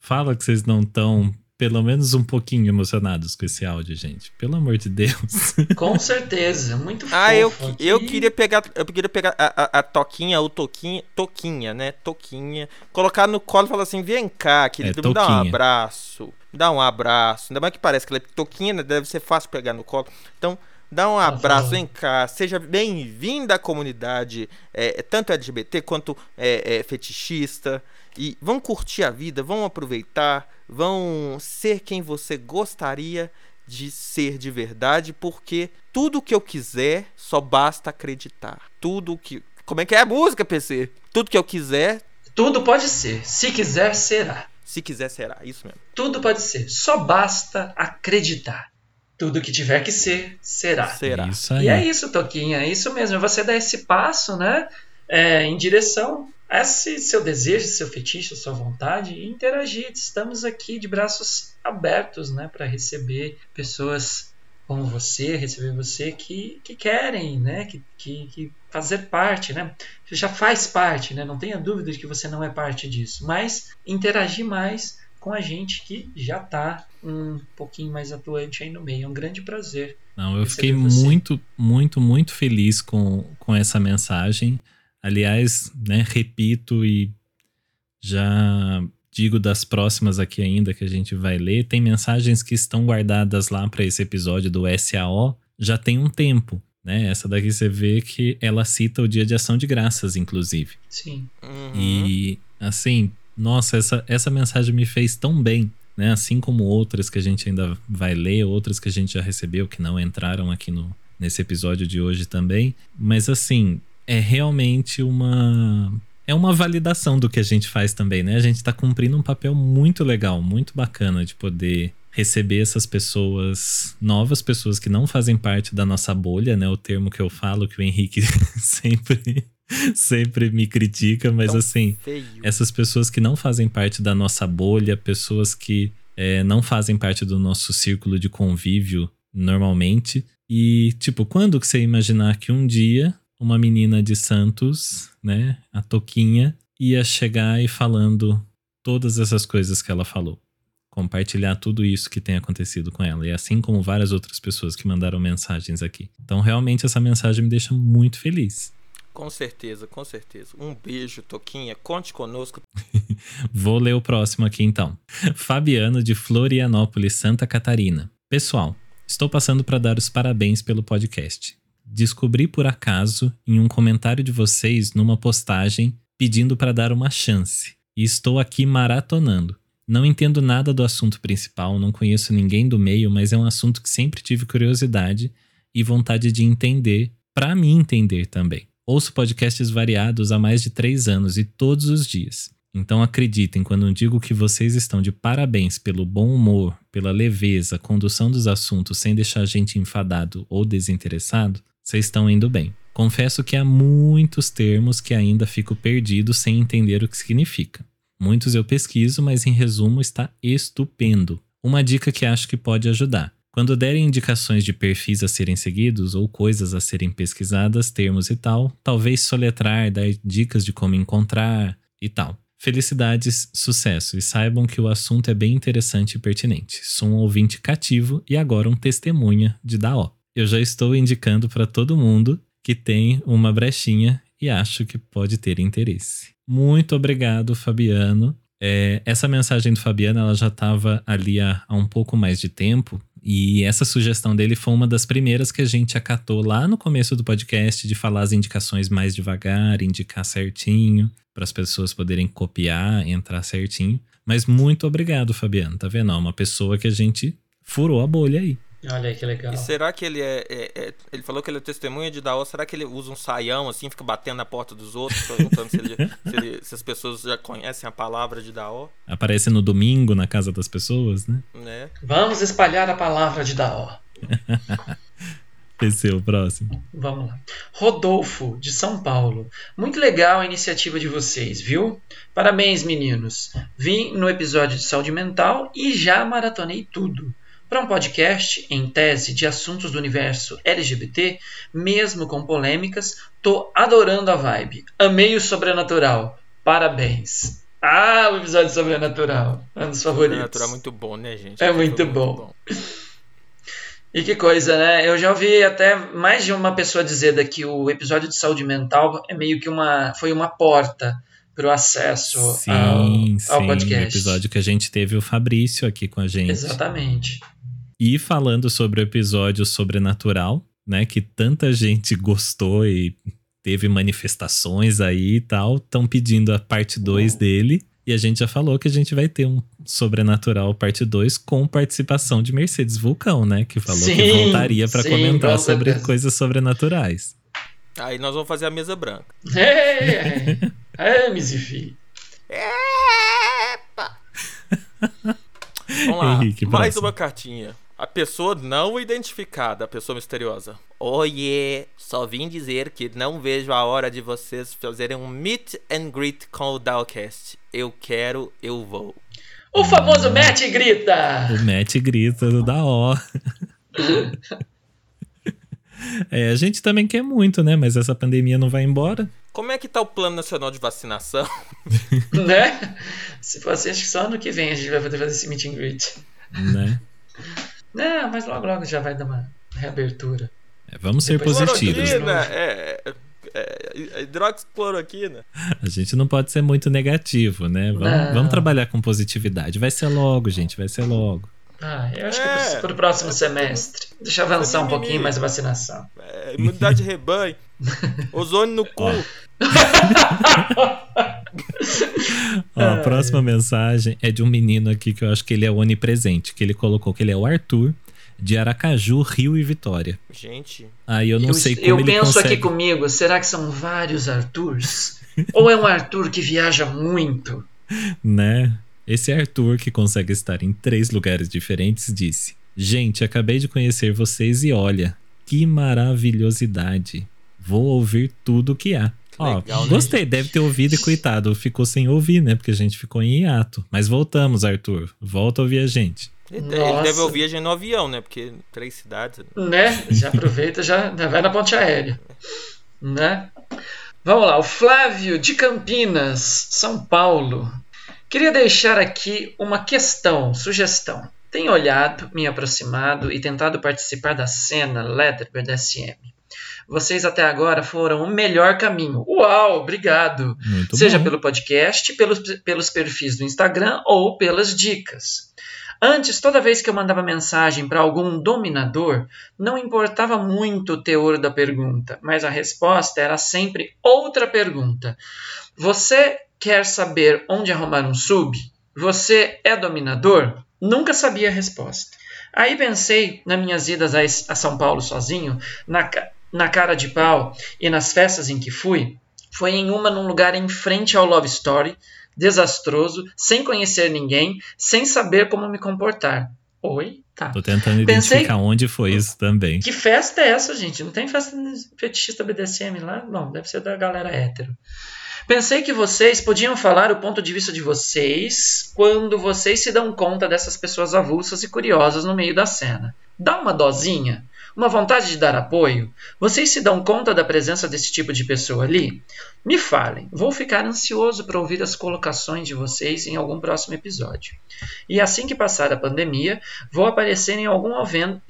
fala que vocês não estão pelo menos um pouquinho emocionados com esse áudio, gente. Pelo amor de Deus. Com certeza, muito Ah, eu, eu queria pegar, eu queria pegar a, a, a Toquinha, ou Toquinha, Toquinha, né? Toquinha, colocar no colo e falar assim: "Vem cá, querido, é, me dá um abraço". Me dá um abraço. Ainda mais que parece que ela é Toquinha, né? deve ser fácil pegar no colo. Então, Dá um abraço, vem cá, seja bem-vinda à comunidade, é, tanto LGBT quanto é, é, fetichista. E vão curtir a vida, vão aproveitar, vão ser quem você gostaria de ser de verdade, porque tudo que eu quiser só basta acreditar. Tudo que. Como é que é a música, PC? Tudo que eu quiser. Tudo pode ser. Se quiser, será. Se quiser, será. Isso mesmo. Tudo pode ser. Só basta acreditar. Tudo que tiver que ser, será. Será. Isso aí. E é isso, Toquinha. É isso mesmo. Você dá esse passo, né? É, em direção esse seu desejo, seu fetiche, sua vontade e interagir. Estamos aqui de braços abertos, né, para receber pessoas como você, receber você que, que querem, né, que, que, que fazer parte, né? Você já faz parte, né? Não tenha dúvida de que você não é parte disso, mas interagir mais com a gente que já está um pouquinho mais atuante aí no meio. É um grande prazer. Não, eu fiquei você. muito, muito, muito feliz com, com essa mensagem. Aliás, né, repito e já digo das próximas aqui ainda que a gente vai ler, tem mensagens que estão guardadas lá para esse episódio do SAO já tem um tempo. Né? Essa daqui você vê que ela cita o dia de ação de graças, inclusive. Sim. Uhum. E assim, nossa, essa, essa mensagem me fez tão bem, né? Assim como outras que a gente ainda vai ler, outras que a gente já recebeu que não entraram aqui no, nesse episódio de hoje também. Mas assim, é realmente uma é uma validação do que a gente faz também, né? A gente está cumprindo um papel muito legal, muito bacana de poder receber essas pessoas, novas pessoas que não fazem parte da nossa bolha, né? O termo que eu falo, que o Henrique sempre sempre me critica, mas Tão assim, Feio. essas pessoas que não fazem parte da nossa bolha, pessoas que é, não fazem parte do nosso círculo de convívio normalmente. E, tipo, quando que você imaginar que um dia uma menina de Santos, né, a Toquinha, ia chegar e falando todas essas coisas que ela falou? Compartilhar tudo isso que tem acontecido com ela. E assim como várias outras pessoas que mandaram mensagens aqui. Então, realmente, essa mensagem me deixa muito feliz. Com certeza, com certeza. Um beijo, Toquinha. Conte conosco. Vou ler o próximo aqui então. Fabiano de Florianópolis, Santa Catarina. Pessoal, estou passando para dar os parabéns pelo podcast. Descobri por acaso em um comentário de vocês numa postagem pedindo para dar uma chance. E estou aqui maratonando. Não entendo nada do assunto principal, não conheço ninguém do meio, mas é um assunto que sempre tive curiosidade e vontade de entender, para me entender também. Ouço podcasts variados há mais de três anos e todos os dias. Então acreditem quando digo que vocês estão de parabéns pelo bom humor, pela leveza, condução dos assuntos sem deixar a gente enfadado ou desinteressado, vocês estão indo bem. Confesso que há muitos termos que ainda fico perdido sem entender o que significa. Muitos eu pesquiso, mas em resumo está estupendo. Uma dica que acho que pode ajudar. Quando derem indicações de perfis a serem seguidos ou coisas a serem pesquisadas, termos e tal, talvez soletrar, dar dicas de como encontrar e tal. Felicidades, sucesso e saibam que o assunto é bem interessante e pertinente. Sou um ouvinte cativo e agora um testemunha de Daó. Eu já estou indicando para todo mundo que tem uma brechinha e acho que pode ter interesse. Muito obrigado, Fabiano. É, essa mensagem do Fabiano ela já estava ali há, há um pouco mais de tempo e essa sugestão dele foi uma das primeiras que a gente acatou lá no começo do podcast de falar as indicações mais devagar, indicar certinho para as pessoas poderem copiar, entrar certinho. Mas muito obrigado, Fabiano. Tá vendo? Uma pessoa que a gente furou a bolha aí. Olha aí que legal. E será que ele é, é- é- Ele falou que ele é testemunha de Daó. Será que ele usa um saião assim, fica batendo na porta dos outros, perguntando se, ele- se ele- se as pessoas já conhecem a palavra de Daó? Aparece no domingo na casa das pessoas, né? Né? Vamos espalhar a palavra de Daó. Esse é o próximo. Vamos lá. Rodolfo, de São Paulo. Muito legal a iniciativa de vocês, viu? Parabéns, meninos. Vim no episódio de saúde mental e já maratonei tudo. Para um podcast, em tese, de assuntos do universo LGBT, mesmo com polêmicas, tô adorando a vibe. Amei o sobrenatural. Parabéns. Ah, o episódio sobrenatural. É um dos favoritos. Natural é muito bom, né, gente? É Foi muito bom. E que coisa, né? Eu já ouvi até mais de uma pessoa dizer que o episódio de saúde mental é meio que uma foi uma porta para o acesso Sim, ao, ao sim. podcast. No episódio que a gente teve o Fabrício aqui com a gente. Exatamente. E falando sobre o episódio sobrenatural, né? Que tanta gente gostou e teve manifestações aí e tal, estão pedindo a parte 2 dele. E a gente já falou que a gente vai ter um Sobrenatural parte 2 com participação de Mercedes Vulcão, né? Que falou que Sim, voltaria para comentar com sobre certeza. coisas sobrenaturais. Aí nós vamos fazer a mesa branca. É, é, Mizifi. Epa! Vamos lá, Henrique, mais próximo. uma cartinha. A pessoa não identificada, a pessoa misteriosa. Oiê, só vim dizer que não vejo a hora de vocês fazerem um meet and greet com o Dalcast. Eu quero, eu vou. O famoso Matt grita. O Matt grita do da ó. É, a gente também quer muito, né? Mas essa pandemia não vai embora. Como é que tá o Plano Nacional de Vacinação? né? Se fosse, acho que só ano que vem a gente vai poder fazer esse meet and greet. Né? Não, mas logo logo já vai dar uma reabertura. É, vamos ser Depois- positivos. Cloroquina, é, é, é, hidroxicloroquina. A gente não pode ser muito negativo, né? Vamos, vamos trabalhar com positividade. Vai ser logo, gente, vai ser logo. Ah, eu acho É. que para o próximo semestre. Deixa avançar um pouquinho mais a vacinação. É, imunidade de rebanho. Ozônio no cu. Ó, a próxima mensagem é de um menino aqui que eu acho que ele é onipresente, que ele colocou que ele é o Arthur, de Aracaju, Rio e Vitória. Gente, Aí eu não eu sei como eu ele penso consegue... aqui comigo, será que são vários Arthurs? Ou é um Arthur que viaja muito? né? Esse Arthur, que consegue estar em três lugares diferentes, disse: Gente, acabei de conhecer vocês e olha, que maravilhosidade. Vou ouvir tudo que há. Ó, Legal, né, gostei, gente? deve ter ouvido e coitado, ficou sem ouvir, né? Porque a gente ficou em hiato. Mas voltamos, Arthur. Volta a ouvir a gente. Ele, ele Nossa. deve ouvir a gente no avião, né? Porque três cidades. né? Já aproveita, já vai na ponte aérea, né? Vamos lá, o Flávio de Campinas, São Paulo. Queria deixar aqui uma questão, sugestão. Tenho olhado, me aproximado e tentado participar da cena Leather BDSM. Vocês até agora foram o melhor caminho. Uau, obrigado! Muito seja bom. pelo podcast, pelos, pelos perfis do Instagram ou pelas dicas. Antes, toda vez que eu mandava mensagem para algum dominador, não importava muito o teor da pergunta, mas a resposta era sempre outra pergunta. Você quer saber onde arrumar um sub? Você é dominador? Nunca sabia a resposta. Aí pensei nas minhas idas a São Paulo sozinho, na, na cara de pau e nas festas em que fui. Foi em uma num lugar em frente ao Love Story, desastroso, sem conhecer ninguém, sem saber como me comportar. Oi? Tá. Tô tentando Pensei- identificar onde foi isso também. Que festa é essa, gente? Não tem festa fetichista BDSM lá? Bom, deve ser da galera hétero. Pensei que vocês podiam falar o ponto de vista de vocês quando vocês se dão conta dessas pessoas avulsas e curiosas no meio da cena. Dá uma dosinha? Uma vontade de dar apoio? Vocês se dão conta da presença desse tipo de pessoa ali? Me falem, vou ficar ansioso para ouvir as colocações de vocês em algum próximo episódio. E assim que passar a pandemia, vou aparecer em algum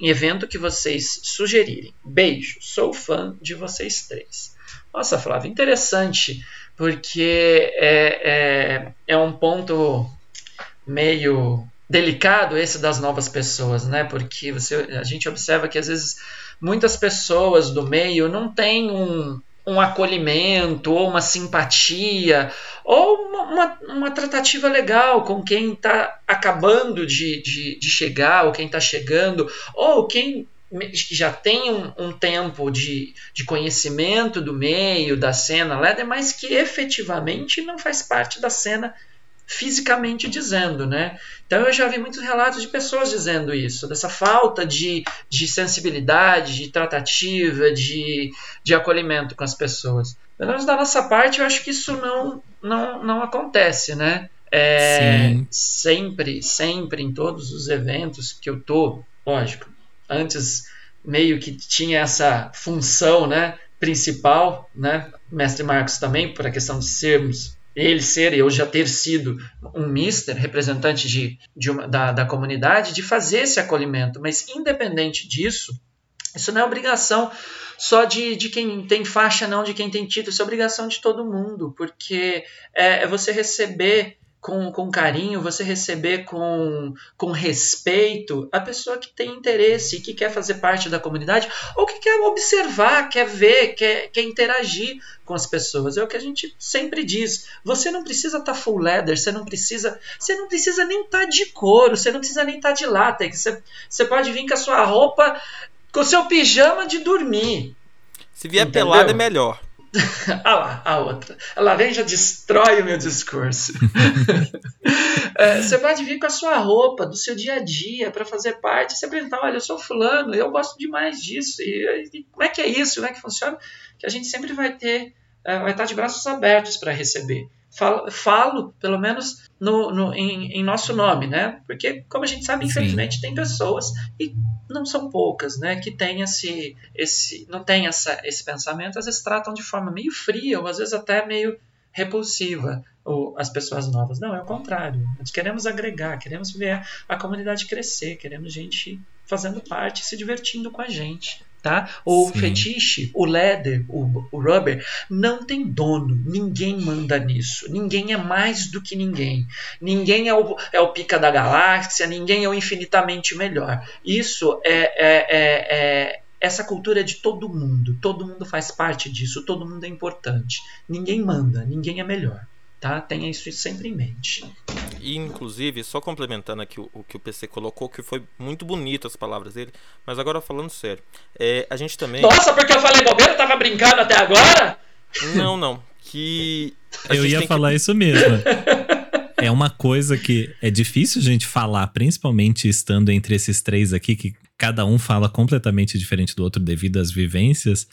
evento que vocês sugerirem. Beijo, sou fã de vocês três. Nossa, Flávio, interessante, porque é, é, é um ponto meio delicado esse das novas pessoas, né? Porque você, a gente observa que às vezes muitas pessoas do meio não têm um, um acolhimento ou uma simpatia ou uma, uma, uma tratativa legal com quem está acabando de, de, de chegar ou quem está chegando ou quem que já tem um, um tempo de, de conhecimento do meio, da cena Leder, mas que efetivamente não faz parte da cena fisicamente dizendo, né? Então eu já vi muitos relatos de pessoas dizendo isso, dessa falta de, de sensibilidade, de tratativa, de, de acolhimento com as pessoas. Pelo menos da nossa parte, eu acho que isso não, não, não acontece, né? É, Sim. sempre, sempre em todos os eventos que eu tô, lógico, antes meio que tinha essa função, né, principal, né, mestre Marcos também, por a questão de sermos ele ser eu já ter sido um mister, representante de, de uma, da, da comunidade, de fazer esse acolhimento. Mas, independente disso, isso não é obrigação só de, de quem tem faixa, não de quem tem título, isso é obrigação de todo mundo, porque é, é você receber com, com carinho, você receber com, com respeito a pessoa que tem interesse e que quer fazer parte da comunidade ou que quer observar, quer ver, quer, quer interagir com as pessoas. É o que a gente sempre diz. Você não precisa estar tá full leather, você não precisa, você não precisa nem estar tá de couro, você não precisa nem estar tá de látex. Você, você pode vir com a sua roupa, com o seu pijama de dormir. Se vier Entendeu? pelado é melhor. Ah lá, a outra. E já destrói o meu discurso. é, você pode vir com a sua roupa do seu dia a dia para fazer parte, se apresentar, olha, eu sou fulano, eu gosto demais disso. E, e, como é que é isso? Como é que funciona? Que a gente sempre vai ter, é, vai estar de braços abertos para receber. Falo, falo, pelo menos no, no em, em, nosso nome, né? Porque, como a gente sabe, infelizmente Sim. tem pessoas e não são poucas, né? Que tem esse, esse não tem essa, esse pensamento, às vezes tratam de forma meio fria ou às vezes até meio repulsiva ou as pessoas novas. Não, é o contrário. Nós queremos agregar, queremos ver a comunidade crescer, queremos gente fazendo parte, se divertindo com a gente. Tá? O Sim. fetiche, o leather, o, o rubber, não tem dono. Ninguém manda nisso. Ninguém é mais do que ninguém. Ninguém é o, é o pica da galáxia, ninguém é o infinitamente melhor. Isso é, é, é, é essa cultura de todo mundo. Todo mundo faz parte disso, todo mundo é importante. Ninguém manda, ninguém é melhor. Tá? Tenha isso sempre em mente. E, inclusive, só complementando aqui o, o, que o PC colocou, que foi muito bonito as palavras dele, mas agora falando sério, é, a gente também. Nossa, porque eu falei bobeira, tava brincando até agora? Não, não. Que. Eu ia falar que... isso mesmo. é uma coisa que é difícil a gente falar, principalmente estando entre esses três aqui, que cada um fala completamente diferente do outro devido às vivências,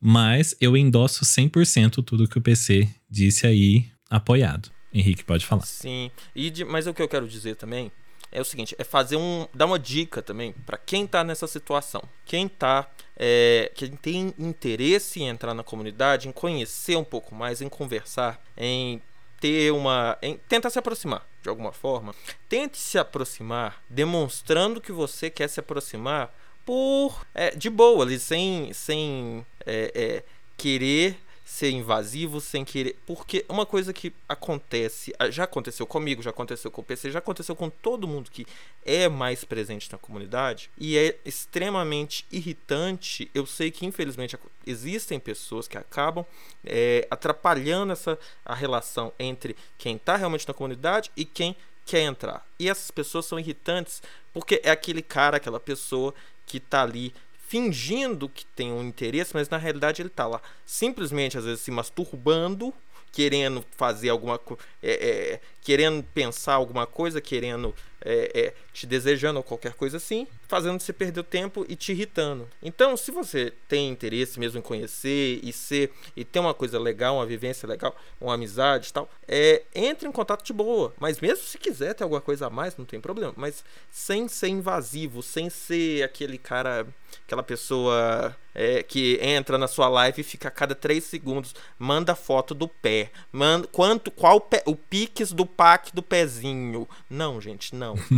mas eu endosso 100% tudo que o PC disse aí, apoiado. Henrique, pode falar. Sim, e de, mas o que eu quero dizer também é o seguinte, é fazer um, dar uma dica também para quem tá nessa situação, quem tá, é, quem tem interesse em entrar na comunidade, em conhecer um pouco mais, em conversar, em ter uma, em, tentar se aproximar de alguma forma. Tente se aproximar, demonstrando que você quer se aproximar por é, de boa, ali, sem, sem é, é, querer ser invasivo sem querer. Porque uma coisa que acontece, já aconteceu comigo, já aconteceu com o PC, já aconteceu com todo mundo que é mais presente na comunidade e é extremamente irritante. Eu sei que infelizmente existem pessoas que acabam é, atrapalhando essa a relação entre quem está realmente na comunidade e quem quer entrar. E essas pessoas são irritantes porque é aquele cara, aquela pessoa que está ali fingindo que tem um interesse, mas na realidade ele está lá. Simplesmente às vezes se masturbando querendo fazer alguma coisa, é, é, querendo pensar alguma coisa, querendo é, é, te desejando ou qualquer coisa assim, fazendo você perder o tempo e te irritando. Então, se você tem interesse mesmo em conhecer e ser e ter uma coisa legal, uma vivência legal, uma amizade e tal, é, entre em contato de boa. Mas mesmo se quiser ter alguma coisa a mais, não tem problema. Mas sem ser invasivo, sem ser aquele cara, aquela pessoa é, que entra na sua live e fica a cada três segundos, manda foto do pé, manda quanto, qual pé, o piques do pack do pezinho. Não, gente, não.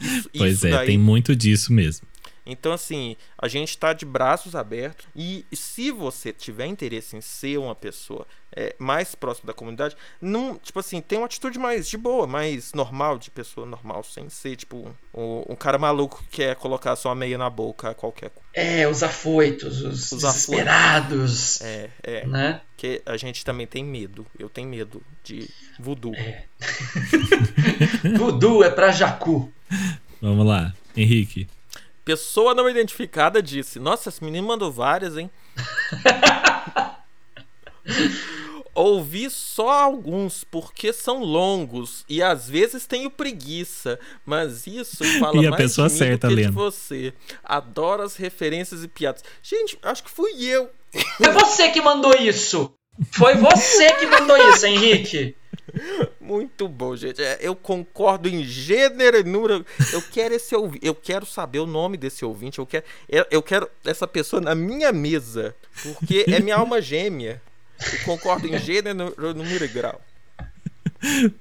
Isso, pois isso é, daí... tem muito disso mesmo. Então, assim, a gente está de braços abertos e se você tiver interesse em ser uma pessoa é, mais próxima da comunidade, não, tipo assim, tem uma atitude mais de boa, mais normal, de pessoa normal, sem ser, tipo, um, um cara maluco que quer colocar sua meia na boca a qualquer É, os afoitos, os, os desesperados. É, é. Né? Que a gente também tem medo. Eu tenho medo de voodoo. É. voodoo é pra jacu. Vamos lá, Henrique. Pessoa não identificada disse: Nossa, esse menino mandou várias, hein? Ouvi só alguns porque são longos e às vezes tenho preguiça, mas isso fala e a mais pessoa de mim certa, do que Lena. de você. Adoro as referências e piadas. Gente, acho que fui eu. Foi você que mandou isso. Foi você que mandou isso, Henrique. Muito bom, gente. É, eu concordo em gênero e número. Eu quero esse ouvinte. Eu quero saber o nome desse ouvinte. Eu quero, eu quero essa pessoa na minha mesa. Porque é minha alma gêmea. Eu concordo em gênero, número e grau.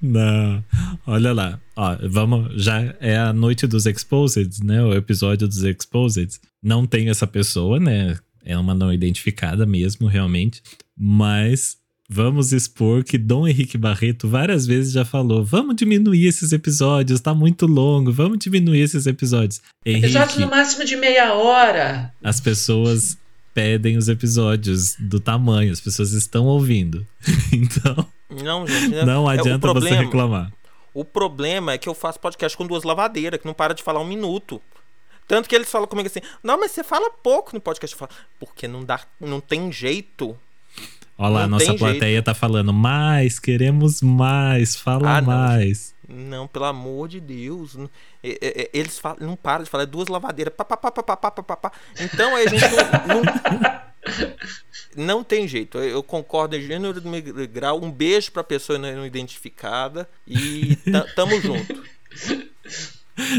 Não. Olha lá. Ó, vamos. Já é a noite dos Exposed, né? O episódio dos Exposed. Não tem essa pessoa, né? É uma não identificada mesmo, realmente. Mas vamos expor que Dom Henrique Barreto várias vezes já falou: vamos diminuir esses episódios, tá muito longo, vamos diminuir esses episódios. Episódios no máximo de meia hora. As pessoas pedem os episódios do tamanho, as pessoas estão ouvindo. então. Não, gente, é não adianta problema, você reclamar. O problema é que eu faço podcast com duas lavadeiras, que não para de falar um minuto. Tanto que eles falam comigo assim: não, mas você fala pouco no podcast. Eu falo, porque não dá, não tem jeito. Olha lá, nossa plateia jeito. tá falando mais, queremos mais, fala ah, mais. Não, não, pelo amor de Deus. Eles falam, não param de falar, é duas lavadeiras. Pá, pá, pá, pá, pá, pá, pá. Então a gente não, não, não, tem jeito. Eu concordo em gênero do grau. Um beijo pra pessoa não identificada e tamo junto.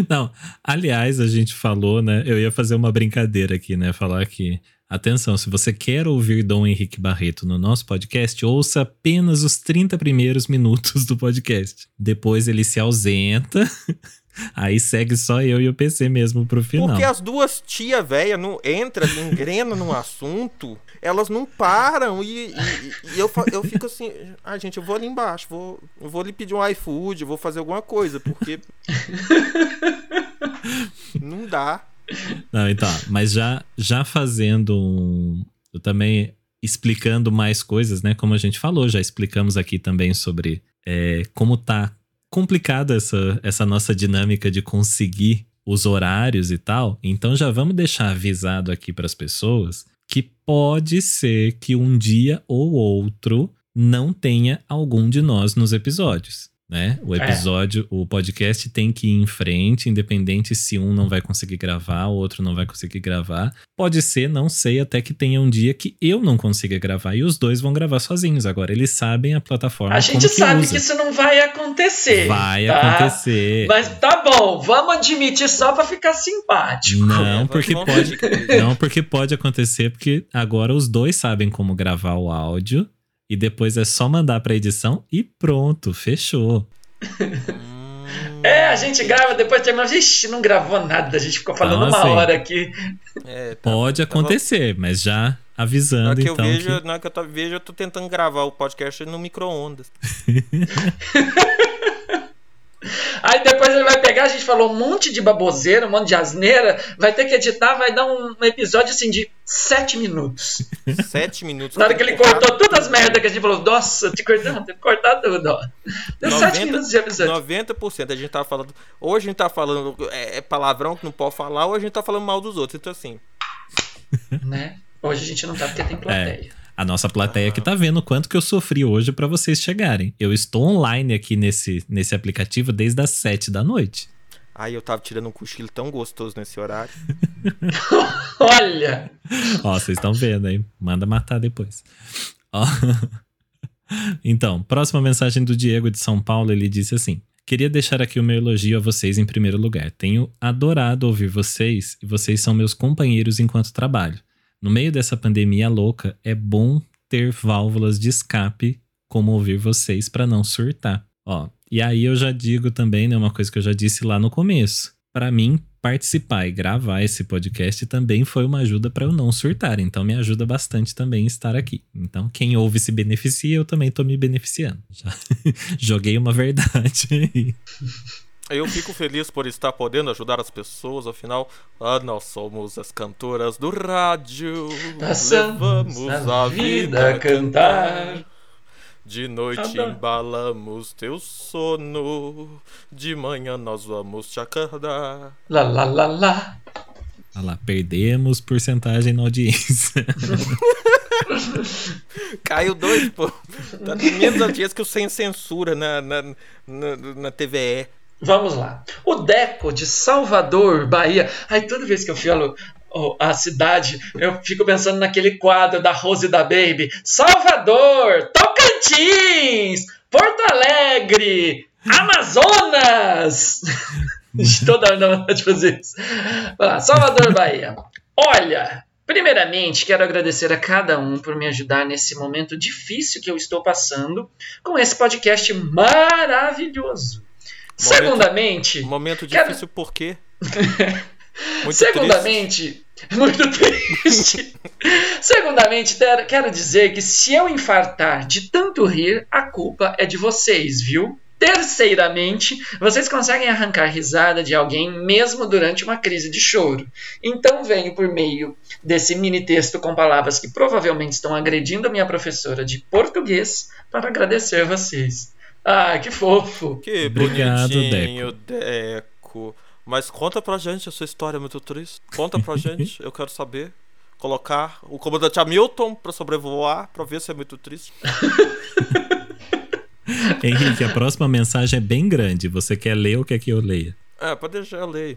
Não, aliás, a gente falou, né? Eu ia fazer uma brincadeira aqui, né? Falar que Atenção, se você quer ouvir Dom Henrique Barreto no nosso podcast, ouça apenas os 30 primeiros minutos do podcast. Depois ele se ausenta. Aí segue só eu e o PC mesmo pro final. Porque as duas tia velha não entra, engrena no assunto, elas não param e, e, e, eu, eu fico assim, ah gente, eu vou ali embaixo, vou, eu vou ali pedir um iFood, vou fazer alguma coisa, porque não dá. Não, então, mas já, já fazendo um. Eu também explicando mais coisas, né? Como a gente falou, já explicamos aqui também sobre é, como tá complicada essa, essa nossa dinâmica de conseguir os horários e tal. Então já vamos deixar avisado aqui para as pessoas que pode ser que um dia ou outro não tenha algum de nós nos episódios. Né? O episódio, é. o podcast tem que ir em frente, independente se um não vai conseguir gravar, o outro não vai conseguir gravar. Pode ser, não sei, até que tenha um dia que eu não consiga gravar e os dois vão gravar sozinhos. Agora, eles sabem a plataforma. A gente sabe que, que, isso não vai acontecer. Vai tá? acontecer. Mas tá bom, vamos admitir só para ficar simpático. Não, porque pode. não, porque pode acontecer, porque agora os dois sabem como gravar o áudio e depois é só mandar pra edição e pronto, fechou. É, a gente grava, depois termina. Vixe, não gravou nada, a gente ficou falando então, assim, uma hora aqui. É, tá, Pode acontecer, mas já avisando. Na que então, eu vejo, que... na que eu tô, vejo, eu tô tentando gravar o podcast no micro-ondas. Aí depois ele vai pegar, a gente falou um monte de baboseira, um monte de asneira, vai ter que editar, vai dar um episódio assim de sete minutos. Sete minutos. Na hora que ele cortou todas as merdas que a gente falou, nossa, te cortando, tem que cortar tudo, ó. Deu 90, sete minutos de episódio. 90% a gente tava falando. Hoje a gente tá falando é, é, palavrão que não pode falar, ou a gente tá falando mal dos outros. Então assim. Né? Hoje a gente não tá porque tem plateia. É. A nossa plateia que tá vendo quanto que eu sofri hoje para vocês chegarem. Eu estou online aqui nesse, nesse aplicativo desde as 7 da noite. Ai, eu tava tirando um cochilo tão gostoso nesse horário. Olha! Ó, vocês estão vendo aí. Manda matar depois. Ó. Então, próxima mensagem do Diego de São Paulo, ele disse assim: Queria deixar aqui o meu elogio a vocês em primeiro lugar. Tenho adorado ouvir vocês e vocês são meus companheiros enquanto trabalho. No meio dessa pandemia louca, é bom ter válvulas de escape como ouvir vocês para não surtar. Ó, e aí eu já digo também, né, uma coisa que eu já disse lá no começo. Para mim, participar e gravar esse podcast também foi uma ajuda para eu não surtar. Então me ajuda bastante também estar aqui. Então quem ouve se beneficia, eu também tô me beneficiando. Já joguei uma verdade aí. Eu fico feliz por estar podendo ajudar as pessoas, afinal, ah, nós somos as cantoras do rádio. Passamos levamos a vida a cantar. De noite embalamos teu sono, de manhã nós vamos te acordar. Lá, lá, lá, lá. Ah lá, perdemos porcentagem na audiência. Caiu dois, pô. Tá menos audiência que o Sem Censura na, na, na, na TVE. Vamos lá. O Deco de Salvador, Bahia. Ai, toda vez que eu falo oh, a cidade, eu fico pensando naquele quadro da Rose da Baby. Salvador, Tocantins, Porto Alegre, Amazonas. Toda hora dá de fazer isso. Salvador, Bahia. Olha, Primeiramente, quero agradecer a cada um por me ajudar nesse momento difícil que eu estou passando com esse podcast maravilhoso. Segundamente. Momento difícil quero... por quê? Muito Segundamente, triste. muito triste. Segundamente, quero dizer que se eu infartar de tanto rir, a culpa é de vocês, viu? Terceiramente, vocês conseguem arrancar risada de alguém mesmo durante uma crise de choro. Então venho por meio desse mini texto com palavras que provavelmente estão agredindo a minha professora de português para agradecer vocês. Ah, que fofo. Que Obrigado, bonitinho, Deco. Deco. Mas conta pra gente a sua história muito triste. Conta pra gente, eu quero saber. Colocar o comandante Hamilton pra sobrevoar, pra ver se é muito triste. Henrique, a próxima mensagem é bem grande. Você quer ler ou quer que eu leia? É, pode deixar eu ler.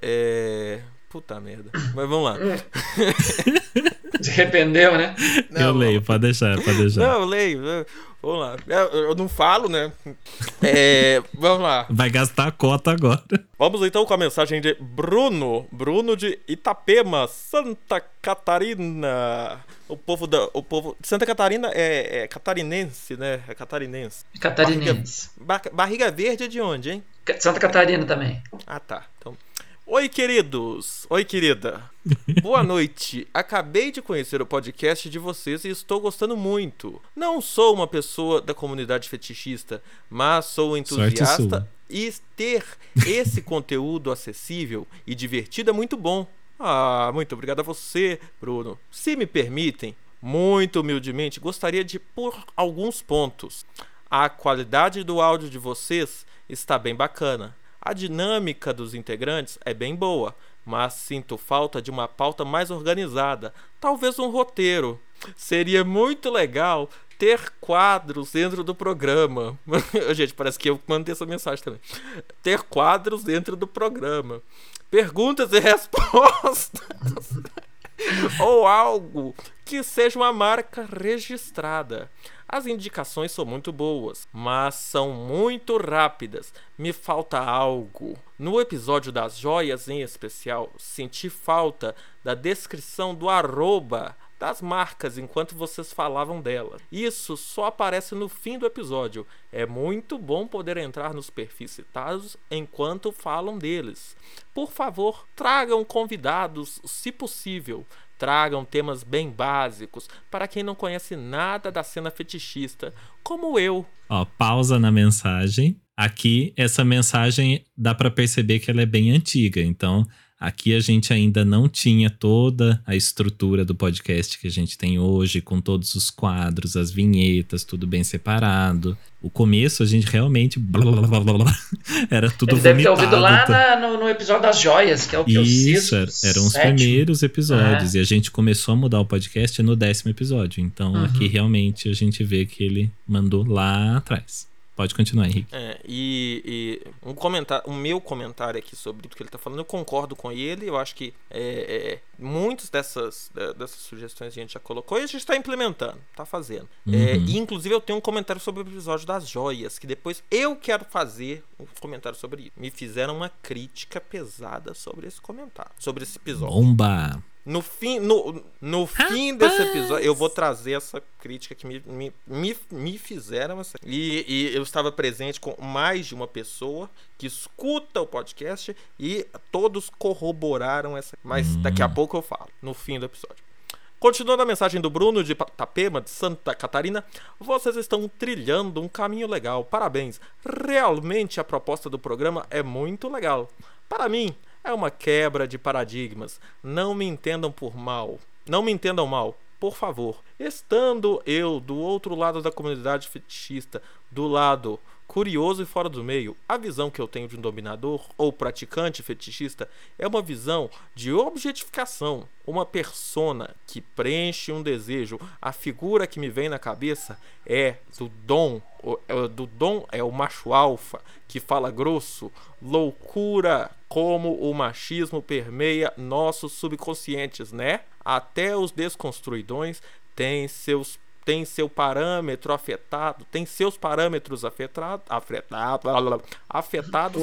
É. Puta merda. Mas vamos lá. Se arrependeu, né? Não, eu leio, pode deixar, pode deixar. Não, eu leio. Vamos lá. Eu não falo, né? É, vamos lá. Vai gastar a cota agora. Vamos então com a mensagem de Bruno. Bruno de Itapema, Santa Catarina. O povo da. O povo. Santa Catarina é, é catarinense, né? É catarinense. Catarinense. Barriga, barriga verde é de onde, hein? Santa Catarina também. Ah, tá. Então. Oi, queridos! Oi, querida! Boa noite! Acabei de conhecer o podcast de vocês e estou gostando muito. Não sou uma pessoa da comunidade fetichista, mas sou entusiasta e ter esse conteúdo acessível e divertido é muito bom. Ah, muito obrigado a você, Bruno. Se me permitem, muito humildemente, gostaria de pôr alguns pontos. A qualidade do áudio de vocês está bem bacana a dinâmica dos integrantes é bem boa, mas sinto falta de uma pauta mais organizada, talvez um roteiro. Seria muito legal ter quadros dentro do programa. Gente, parece que eu mandei essa mensagem também. Ter quadros dentro do programa. Perguntas e respostas. Ou algo que seja uma marca registrada. As indicações são muito boas, mas são muito rápidas. Me falta algo. No episódio das joias em especial, senti falta da descrição do arroba das marcas enquanto vocês falavam delas. Isso só aparece no fim do episódio. É muito bom poder entrar nos perfis citados enquanto falam deles. Por favor, tragam convidados, se possível. Tragam temas bem básicos para quem não conhece nada da cena fetichista, como eu. Ó, pausa na mensagem. Aqui, essa mensagem dá para perceber que ela é bem antiga. Então, Aqui a gente ainda não tinha toda a estrutura do podcast que a gente tem hoje, com todos os quadros, as vinhetas, tudo bem separado. O começo a gente realmente. Blá, blá, blá, era tudo Ele deve ter ouvido lá na, no, no, episódio das joias, que é o que Isso, eu eram os primeiros episódios. É. E a gente começou a mudar o podcast no décimo episódio. Então uhum. aqui realmente a gente vê que ele mandou lá atrás. Pode continuar, Henrique. É, e, e, um comentário, o meu comentário aqui sobre tudo que ele está falando, eu concordo com ele. Eu acho que é, é, muitas dessas, dessas sugestões a gente já colocou e a gente está implementando, está fazendo. É, uhum. e inclusive eu tenho um comentário sobre o episódio das joias, que depois eu quero fazer um comentário sobre isso. Me fizeram uma crítica pesada sobre esse comentário, sobre esse episódio. Bomba! No fim, no, no fim desse episódio, eu vou trazer essa crítica que me, me, me, me fizeram. Essa, e, e eu estava presente com mais de uma pessoa que escuta o podcast e todos corroboraram essa. Mas hum. daqui a pouco eu falo, no fim do episódio. Continuando a mensagem do Bruno de Tapema, de Santa Catarina, vocês estão trilhando um caminho legal. Parabéns. Realmente a proposta do programa é muito legal. Para mim, é uma quebra de paradigmas. Não me entendam por mal. Não me entendam mal, por favor. Estando eu do outro lado da comunidade fetichista, do lado curioso e fora do meio, a visão que eu tenho de um dominador ou praticante fetichista é uma visão de objetificação, uma persona que preenche um desejo. A figura que me vem na cabeça é do dom, é do dom é o macho alfa que fala grosso, loucura, como o machismo permeia nossos subconscientes, né? Até os desconstruidões têm seus tem seu parâmetro afetado, tem seus parâmetros afetado, afetado, afetados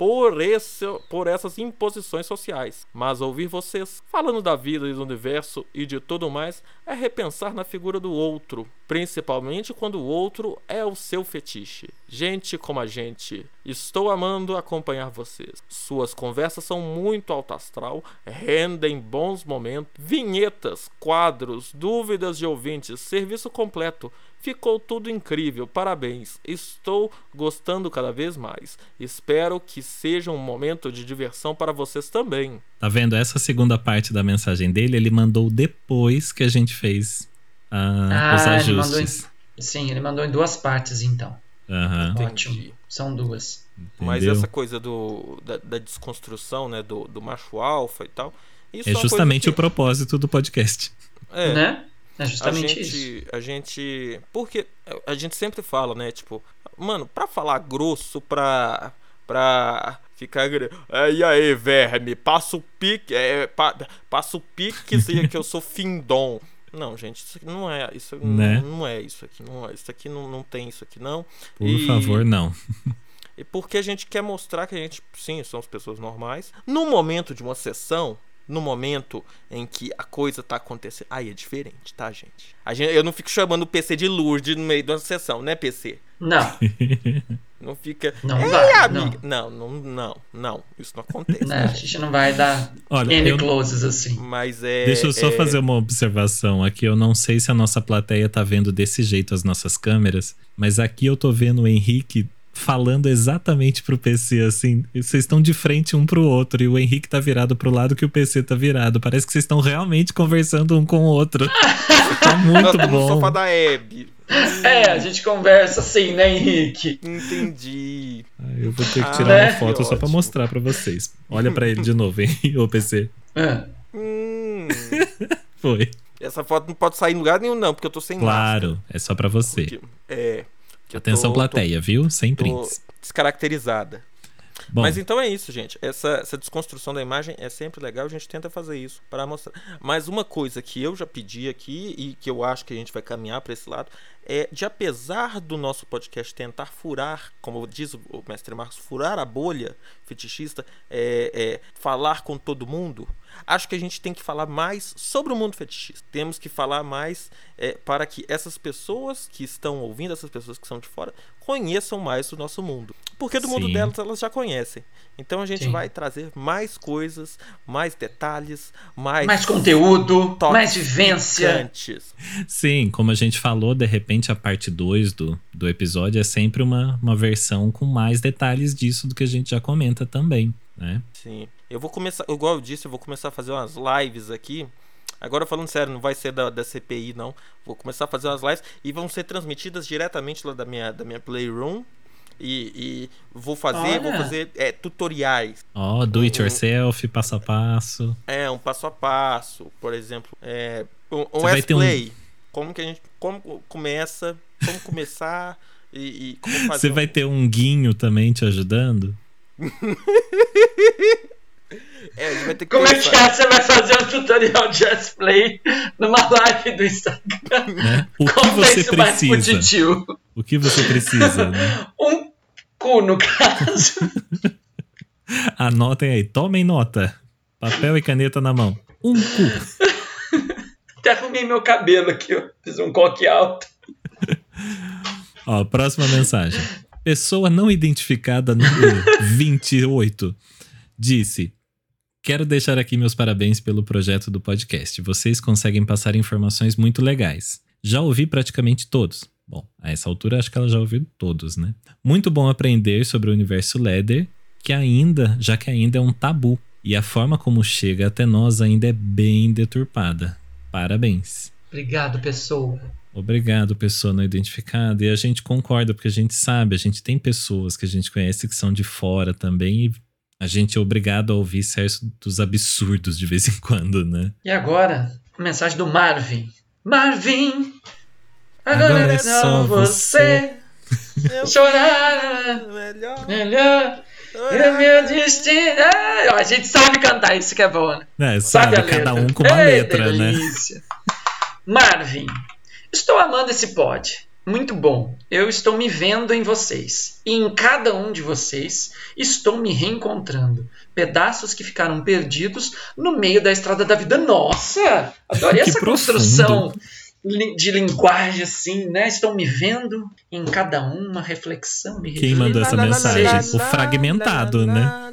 por, esse, por essas imposições sociais. Mas ouvir vocês falando da vida e do universo e de tudo mais é repensar na figura do outro, principalmente quando o outro é o seu fetiche. Gente como a gente, estou amando acompanhar vocês. Suas conversas são muito alto astral, rendem bons momentos, vinhetas, quadros, dúvidas de ouvintes, serviço completo. Ficou tudo incrível, parabéns. Estou gostando cada vez mais. Espero que seja um momento de diversão para vocês também. Tá vendo? Essa segunda parte da mensagem dele, ele mandou depois que a gente fez uh, ah, os ajustes. Ele em, sim, ele mandou em duas partes então. Uhum. Ótimo. São duas. Entendeu? Mas essa coisa do, da, da desconstrução, né, do, do macho alfa e tal. é justamente que... o propósito do podcast. É. Né? É justamente a gente, isso. A gente. Porque a gente sempre fala, né? Tipo, mano, pra falar grosso, pra. pra ficar. É, e aí, verme, passa o pique. É, pa, passa o pique que, que eu sou findom. Não, gente, isso aqui não é isso. Né? Não, não, é isso aqui. Não é, isso aqui não, não tem isso aqui, não. Por e, favor, não. e porque a gente quer mostrar que a gente, sim, somos pessoas normais. No momento de uma sessão, no momento em que a coisa tá acontecendo. Aí é diferente, tá, gente? A gente eu não fico chamando o PC de Lourdes no meio de uma sessão, né, PC? Não. Não fica. Não vai. Amiga. Não. não, não, não, não. Isso não acontece. Não, a gente não vai dar Olha, N closes assim. Mas é. Deixa eu só é... fazer uma observação aqui. Eu não sei se a nossa plateia tá vendo desse jeito as nossas câmeras, mas aqui eu tô vendo o Henrique falando exatamente pro PC, assim. Vocês estão de frente um pro outro e o Henrique tá virado pro lado que o PC tá virado. Parece que vocês estão realmente conversando um com o outro. tá muito Nós bom. No sofá da Hebe. É, a gente conversa assim, né, Henrique? Entendi. eu vou ter que tirar ah, uma foto só para mostrar para vocês. Olha para ele de novo, hein, o PC. É. Hum. Foi. Essa foto não pode sair em lugar nenhum, não, porque eu tô sem Claro, máscara. é só pra você. Porque- é. Atenção, tô- plateia, viu? Sem Tô, tô prints. descaracterizada. Bom, Mas então é isso, gente. Essa, essa desconstrução da imagem é sempre legal. A gente tenta fazer isso para mostrar. Mas uma coisa que eu já pedi aqui e que eu acho que a gente vai caminhar para esse lado é de, apesar do nosso podcast tentar furar, como diz o o mestre Marcos, furar a bolha fetichista, é, é, falar com todo mundo. Acho que a gente tem que falar mais sobre o mundo fetichista. Temos que falar mais é, para que essas pessoas que estão ouvindo, essas pessoas que são de fora, conheçam mais do nosso mundo. Porque do mundo Sim. delas elas já conhecem. Então a gente Sim. vai trazer mais coisas, mais detalhes, mais, Mais conteúdo, mais vivência. sim, como a gente falou, de repente a parte 2 do, do episódio é sempre uma, uma versão com mais detalhes disso do que a gente já comenta também, né? Sim. Eu vou começar, igual eu disse, eu vou começar a fazer umas lives aqui. Agora falando sério, não vai ser da, da CPI não. Vou começar a fazer umas lives e vão ser transmitidas diretamente lá da minha, da minha Playroom. E, e vou fazer, vou Olha. fazer é, tutoriais. Ó, do it yourself, passo a passo. É, um passo a passo, por exemplo, é, um, um ter um-. Como que a gente, como começa, como começar e, e como fazer. Você um- vai ter um guinho também te ajudando? É, a gente vai ter que Como é que é? Você vai fazer um tutorial de Just Play numa live do Instagram? Né? O que Como é você isso mais pro precisa? O que você precisa, né? Um cu, no caso. Anotem aí, tomem nota. Papel e caneta na mão. Um cu. Até arrumei meu cabelo aqui, ó. Fiz um coque alto. Ó, próxima mensagem. Pessoa não identificada número 28 disse: Quero deixar aqui meus parabéns pelo projeto do podcast. Vocês conseguem passar informações muito legais. Já ouvi praticamente todos. Bom, a essa altura acho que ela já ouviu todos, né? Muito bom aprender sobre o universo Leather, que ainda, já que ainda é um tabu, e a forma como chega até nós ainda é bem deturpada. Parabéns. Obrigado, pessoa. Obrigado, pessoa não identificada. E a gente concorda, porque a gente sabe, a gente tem pessoas que a gente conhece que são de fora também, e a gente é obrigado a ouvir certos absurdos de vez em quando, né? E agora, a mensagem do Marvin. Marvin, agora, Agora é é só só você. Eu Chorar, melhor. melhor, é meu destino. Ah, a gente sabe cantar isso que é bom, né? É, Sabe sabe, a cada letra. um com uma Ei, letra, né? delícia. Marvin, estou amando esse pod. Muito bom. Eu estou me vendo em vocês. E em cada um de vocês estou me reencontrando. Pedaços que ficaram perdidos no meio da estrada da vida. Nossa! Adorei essa profundo. construção de linguagem assim, né? Estou me vendo em cada um, uma reflexão. Me Quem mandou essa mensagem? O fragmentado, né?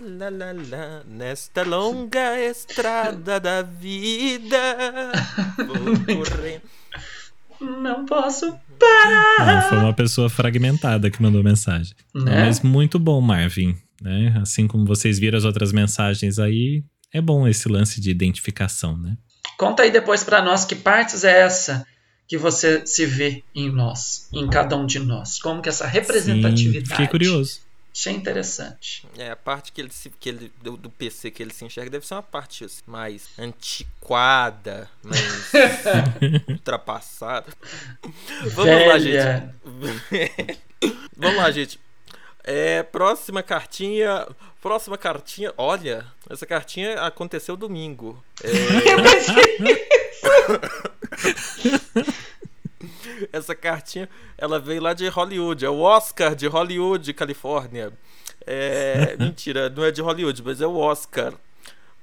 Nesta longa estrada da vida. Vou correndo. Não posso Não, foi uma pessoa fragmentada que mandou mensagem. Né? Mas muito bom, Marvin. Né? Assim como vocês viram as outras mensagens aí, é bom esse lance de identificação, né? Conta aí depois pra nós que partes é essa que você se vê em nós, em cada um de nós. Como que essa Sim, representatividade. fiquei curioso. Achei interessante. É, a parte que ele se, que ele, do, do PC que ele se enxerga deve ser uma parte assim, mais antiquada, mais ultrapassada. Vamos lá, gente. Velha. Vamos lá, gente. É, próxima cartinha. Próxima cartinha. Olha, essa cartinha aconteceu domingo. É, essa cartinha, ela veio lá de Hollywood. É o Oscar de Hollywood, Califórnia. É, mentira, não é de Hollywood, mas é o Oscar.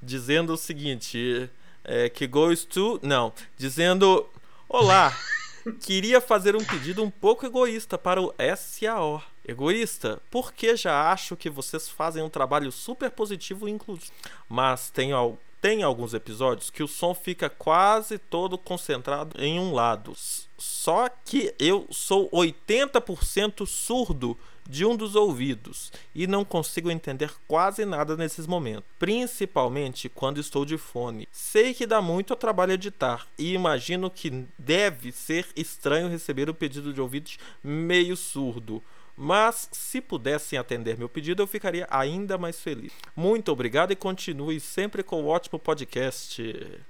Dizendo o seguinte: é, que goes to. Não, dizendo: Olá, queria fazer um pedido um pouco egoísta para o SAO. Egoísta, porque já acho que vocês fazem um trabalho super positivo e inclusivo. Mas tem, al tem alguns episódios que o som fica quase todo concentrado em um lado. Só que eu sou 80% surdo de um dos ouvidos e não consigo entender quase nada nesses momentos, principalmente quando estou de fone. Sei que dá muito trabalho editar e imagino que deve ser estranho receber o pedido de ouvidos meio surdo. Mas se pudessem atender meu pedido, eu ficaria ainda mais feliz. Muito obrigado e continue sempre com o ótimo podcast.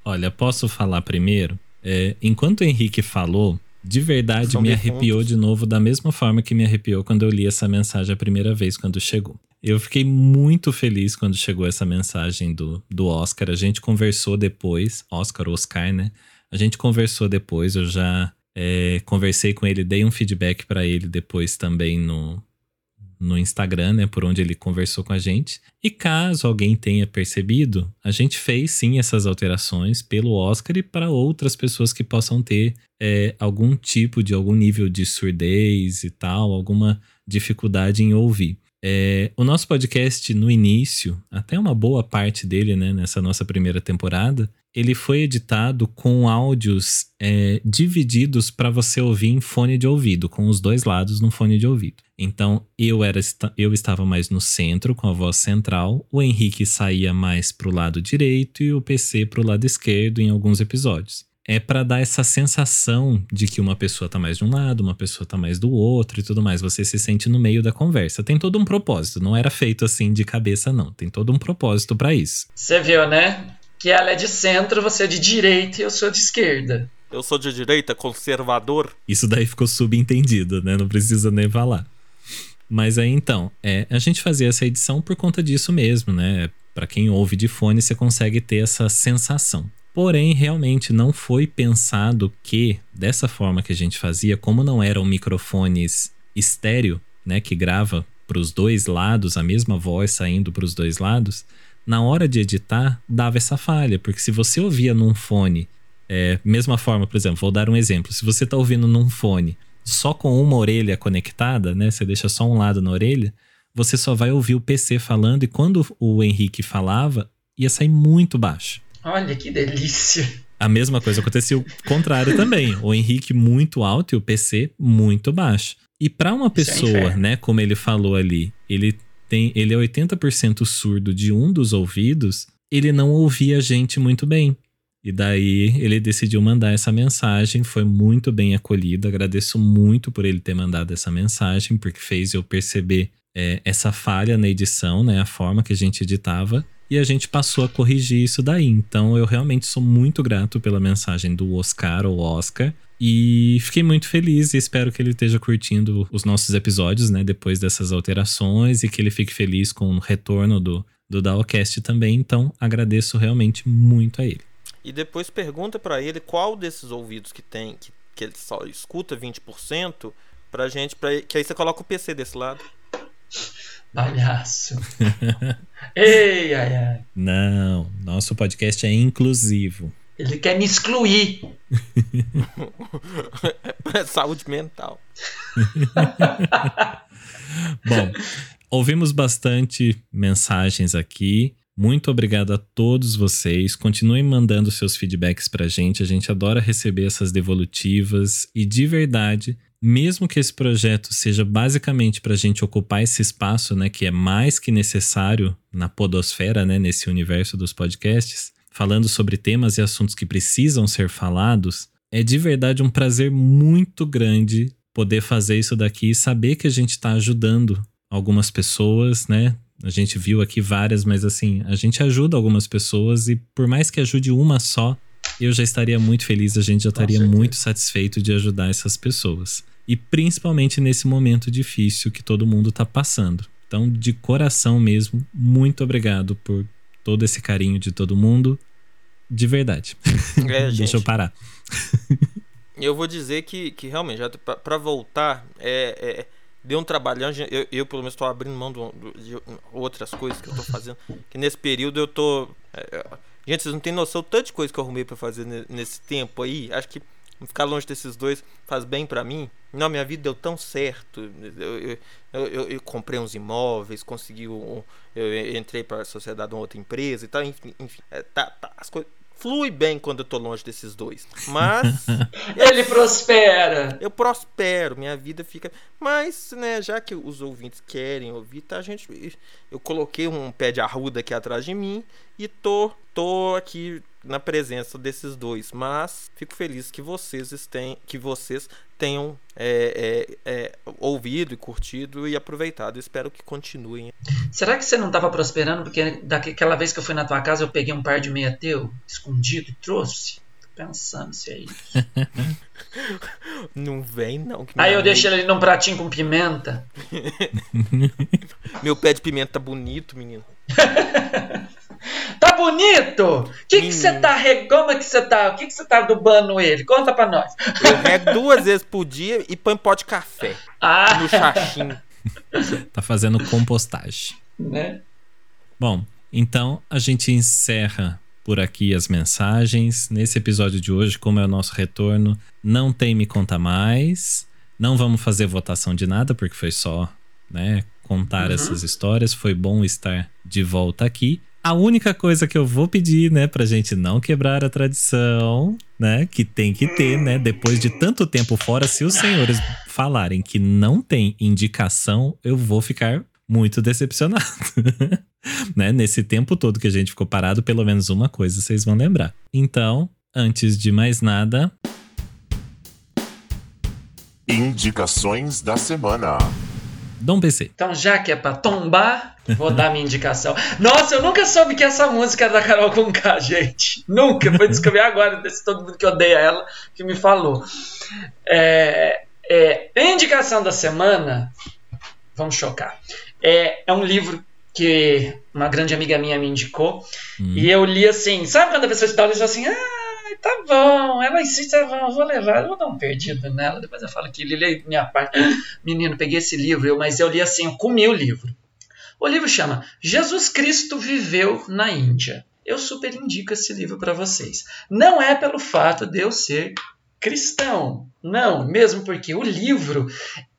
Olha, posso falar primeiro? É, enquanto o Henrique falou, de verdade São me arrepiou de novo da mesma forma que me arrepiou quando eu li essa mensagem a primeira vez quando chegou. Eu fiquei muito feliz quando chegou essa mensagem do, do Oscar. A gente conversou depois, Oscar, Oscar, né? A gente conversou depois, eu já é, conversei com ele, dei um feedback para ele depois também no, no Instagram, né, por onde ele conversou com a gente. E caso alguém tenha percebido, a gente fez sim essas alterações pelo Oscar e para outras pessoas que possam ter é, algum tipo de algum nível de surdez e tal, alguma dificuldade em ouvir. É, o nosso podcast no início, até uma boa parte dele, né, nessa nossa primeira temporada, ele foi editado com áudios é, divididos para você ouvir em fone de ouvido, com os dois lados no fone de ouvido. Então eu era eu estava mais no centro com a voz central, o Henrique saía mais para o lado direito e o PC para o lado esquerdo em alguns episódios. É para dar essa sensação de que uma pessoa tá mais de um lado, uma pessoa tá mais do outro e tudo mais. Você se sente no meio da conversa. Tem todo um propósito, não era feito assim de cabeça, não. Tem todo um propósito para isso. Você viu, né? Que ela é de centro, você é de direita e eu sou de esquerda. Eu sou de direita, conservador. Isso daí ficou subentendido, né? Não precisa nem falar. Mas aí então, é, a gente fazia essa edição por conta disso mesmo, né? Para quem ouve de fone, você consegue ter essa sensação. Porém, realmente não foi pensado que, dessa forma que a gente fazia, como não eram microfones estéreo, né, que grava para os dois lados, a mesma voz saindo para os dois lados, na hora de editar, dava essa falha, porque se você ouvia num fone, é, mesma forma, por exemplo, vou dar um exemplo, se você está ouvindo num fone só com uma orelha conectada, né, você deixa só um lado na orelha, você só vai ouvir o PC falando e quando o Henrique falava, ia sair muito baixo. Olha que delícia. A mesma coisa aconteceu o contrário também. O Henrique muito alto e o PC muito baixo. E para uma é pessoa, inferno. né, como ele falou ali, ele tem, ele é 80% surdo de um dos ouvidos, ele não ouvia a gente muito bem. E daí ele decidiu mandar essa mensagem, foi muito bem acolhido. Agradeço muito por ele ter mandado essa mensagem, porque fez eu perceber é, essa falha na edição, né, a forma que a gente editava e a gente passou a corrigir isso daí. Então eu realmente sou muito grato pela mensagem do Oscar ou Oscar. E fiquei muito feliz e espero que ele esteja curtindo os nossos episódios, né? Depois dessas alterações e que ele fique feliz com o retorno do, do Dawcast também. Então agradeço realmente muito a ele. E depois pergunta pra ele qual desses ouvidos que tem, que, que ele só escuta 20%, pra gente, pra, que aí você coloca o PC desse lado. Palhaço. Ei, ai, ai. Não, nosso podcast é inclusivo. Ele quer me excluir. Saúde mental. Bom, ouvimos bastante mensagens aqui. Muito obrigado a todos vocês. Continuem mandando seus feedbacks pra gente. A gente adora receber essas devolutivas. E de verdade, mesmo que esse projeto seja basicamente para a gente ocupar esse espaço, né, que é mais que necessário na podosfera, né, nesse universo dos podcasts, falando sobre temas e assuntos que precisam ser falados, é de verdade um prazer muito grande poder fazer isso daqui e saber que a gente está ajudando algumas pessoas, né? A gente viu aqui várias, mas assim, a gente ajuda algumas pessoas e por mais que ajude uma só, eu já estaria muito feliz, a gente já estaria muito satisfeito de ajudar essas pessoas. E principalmente nesse momento difícil que todo mundo está passando. Então, de coração mesmo, muito obrigado por todo esse carinho de todo mundo. De verdade. É. Deixa eu parar. Eu vou dizer que, que realmente, pra voltar, é, é, deu um trabalhão. Eu, eu pelo menos, tô abrindo mão do- de outras coisas que eu tô fazendo. Que nesse período eu tô. é, é, gente, vocês não têm noção do tanto de coisa que eu arrumei pra fazer ne- nesse tempo aí. Acho que ficar longe desses dois faz bem pra mim. Não, minha vida deu tão certo. Eu, eu, eu- eu- eu comprei uns imóveis, consegui um. Eu entrei pra sociedade de uma outra empresa e tal. Enfim, enfim é, tá, tá, as coisas. Flui bem quando eu tô longe desses dois. Mas. Ele prospera. Eu prospero, minha vida fica. Mas, né, já que os ouvintes querem ouvir, tá, gente? Eu coloquei um pé de arruda aqui atrás de mim e tô, tô aqui na presença desses dois. Mas fico feliz que vocês que vocês tenham é, é, é, ouvido e curtido e aproveitado. Espero que continuem. Será que você não estava prosperando porque daquela vez que eu fui na tua casa eu peguei um par de meia teu escondido e trouxe? pensando se é isso. Não vem, não. Aí eu deixo mãe- ele num pratinho com pimenta. Meu pé de pimenta tá bonito, menino. Tá bonito? O que que você tá. re- Como é que você tá? O que que você tá adubando ele? Conta pra nós. Eu rego duas vezes por dia e põe pó de café Ah, no chachinho. Tá fazendo compostagem. né? Bom, então a gente encerra por aqui as mensagens. Nesse episódio de hoje, como é o nosso retorno, não tem Me Conta Mais. Não vamos fazer votação de nada, porque foi só né, contar essas histórias. Foi bom estar de volta aqui. A única coisa que eu vou pedir, né, pra gente não quebrar a tradição, né, que tem que ter, né, depois de tanto tempo fora, se os senhores falarem que não tem indicação, eu vou ficar muito decepcionado. né? Nesse tempo todo que a gente ficou parado, pelo menos uma coisa vocês vão lembrar. Então, antes de mais nada, Indicações da semana. Dom PC. Então, já que é pra tombar, vou dar minha indicação. Nossa, eu nunca soube que essa música era da Carol Conká, gente. Nunca. Foi descobrir agora, desse todo mundo que odeia ela, que me falou. É, é, a indicação da semana, vamos chocar, é, é um livro que uma grande amiga minha me indicou. Hum. E eu li assim, sabe quando a pessoa te dá o livro assim, ah, tá bom, ela insiste, tá bom, eu vou levar, eu vou dar um perdido nela, depois eu falo que li, li minha parte. Menino, peguei esse livro, eu, mas eu li assim, eu comi o livro. O livro chama Jesus Cristo Viveu na Índia. Eu super indico esse livro para vocês. Não é pelo fato de eu ser cristão, não, mesmo porque o livro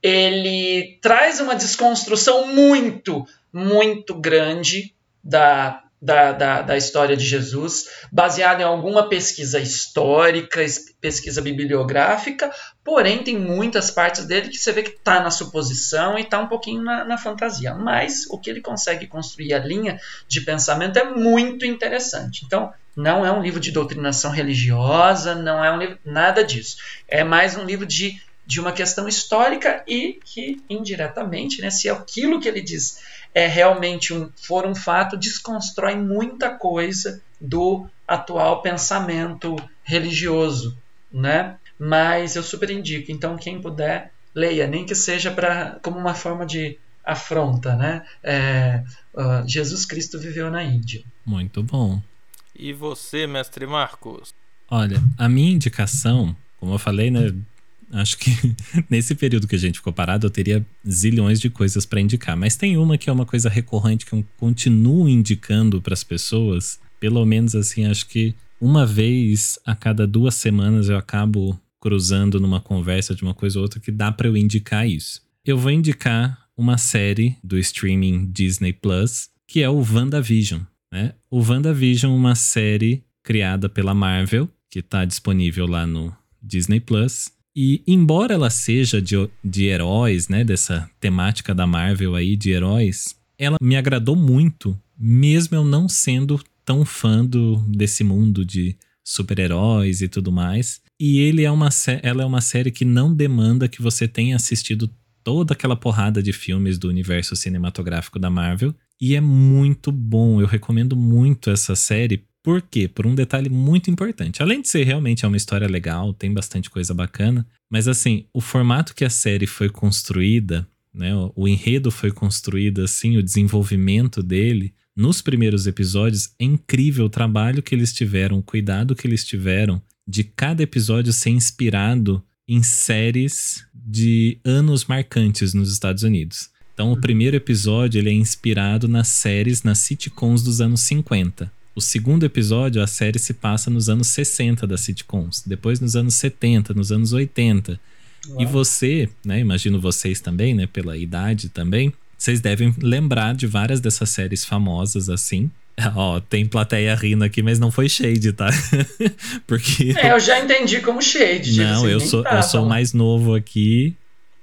ele traz uma desconstrução muito, muito grande da, da, da, da história de Jesus, baseada em alguma pesquisa histórica, es- pesquisa bibliográfica, porém tem muitas partes dele que você vê que está na suposição e está um pouquinho na, na fantasia. Mas o que ele consegue construir a linha de pensamento é muito interessante. Então, não é um livro de doutrinação religiosa, não é um livro nada disso. É mais um livro de, de uma questão histórica e que indiretamente, né, se aquilo que ele diz é realmente um, for um fato, desconstrói muita coisa do atual pensamento religioso, né? Mas eu super indico. Então, quem puder, leia, nem que seja para como uma forma de afronta, né? É, ah, Jesus Cristo viveu na Índia. Muito bom. E você, mestre Marcos? Olha, a minha indicação, como eu falei, né? Acho que nesse período que a gente ficou parado, eu teria zilhões de coisas para indicar. Mas tem uma que é uma coisa recorrente que eu continuo indicando para as pessoas. Pelo menos assim, acho que uma vez a cada duas semanas eu acabo cruzando numa conversa de uma coisa ou outra que dá para eu indicar isso. Eu vou indicar uma série do streaming Disney Plus, que é o WandaVision. Né? O WandaVision é uma série criada pela Marvel, que está disponível lá no Disney Plus. E embora ela seja de, de heróis, né, dessa temática da Marvel aí de heróis, ela me agradou muito, mesmo eu não sendo tão fã do, desse mundo de super-heróis e tudo mais. E ele é uma, ela é uma série que não demanda que você tenha assistido toda aquela porrada de filmes do universo cinematográfico da Marvel. E é muito bom, eu recomendo muito essa série. Por quê? Por um detalhe muito importante. Além de ser realmente é uma história legal, tem bastante coisa bacana, mas assim, o formato que a série foi construída, né, o, o enredo foi construído assim, o desenvolvimento dele nos primeiros episódios, é incrível o trabalho que eles tiveram, o cuidado que eles tiveram de cada episódio ser inspirado em séries de anos marcantes nos Estados Unidos. Então, o primeiro episódio ele é inspirado nas séries, nas sitcoms dos anos 50. O segundo episódio, a série se passa nos anos 60 das sitcoms, depois nos anos 70, nos anos 80. E você, né, imagino vocês também, né, pela idade também, vocês devem lembrar de várias dessas séries famosas assim. Ó, tem plateia rindo aqui, mas não foi shade, tá? Porque É, eu já entendi como shade. tipo não, assim, eu sou, tá eu sou mais novo aqui.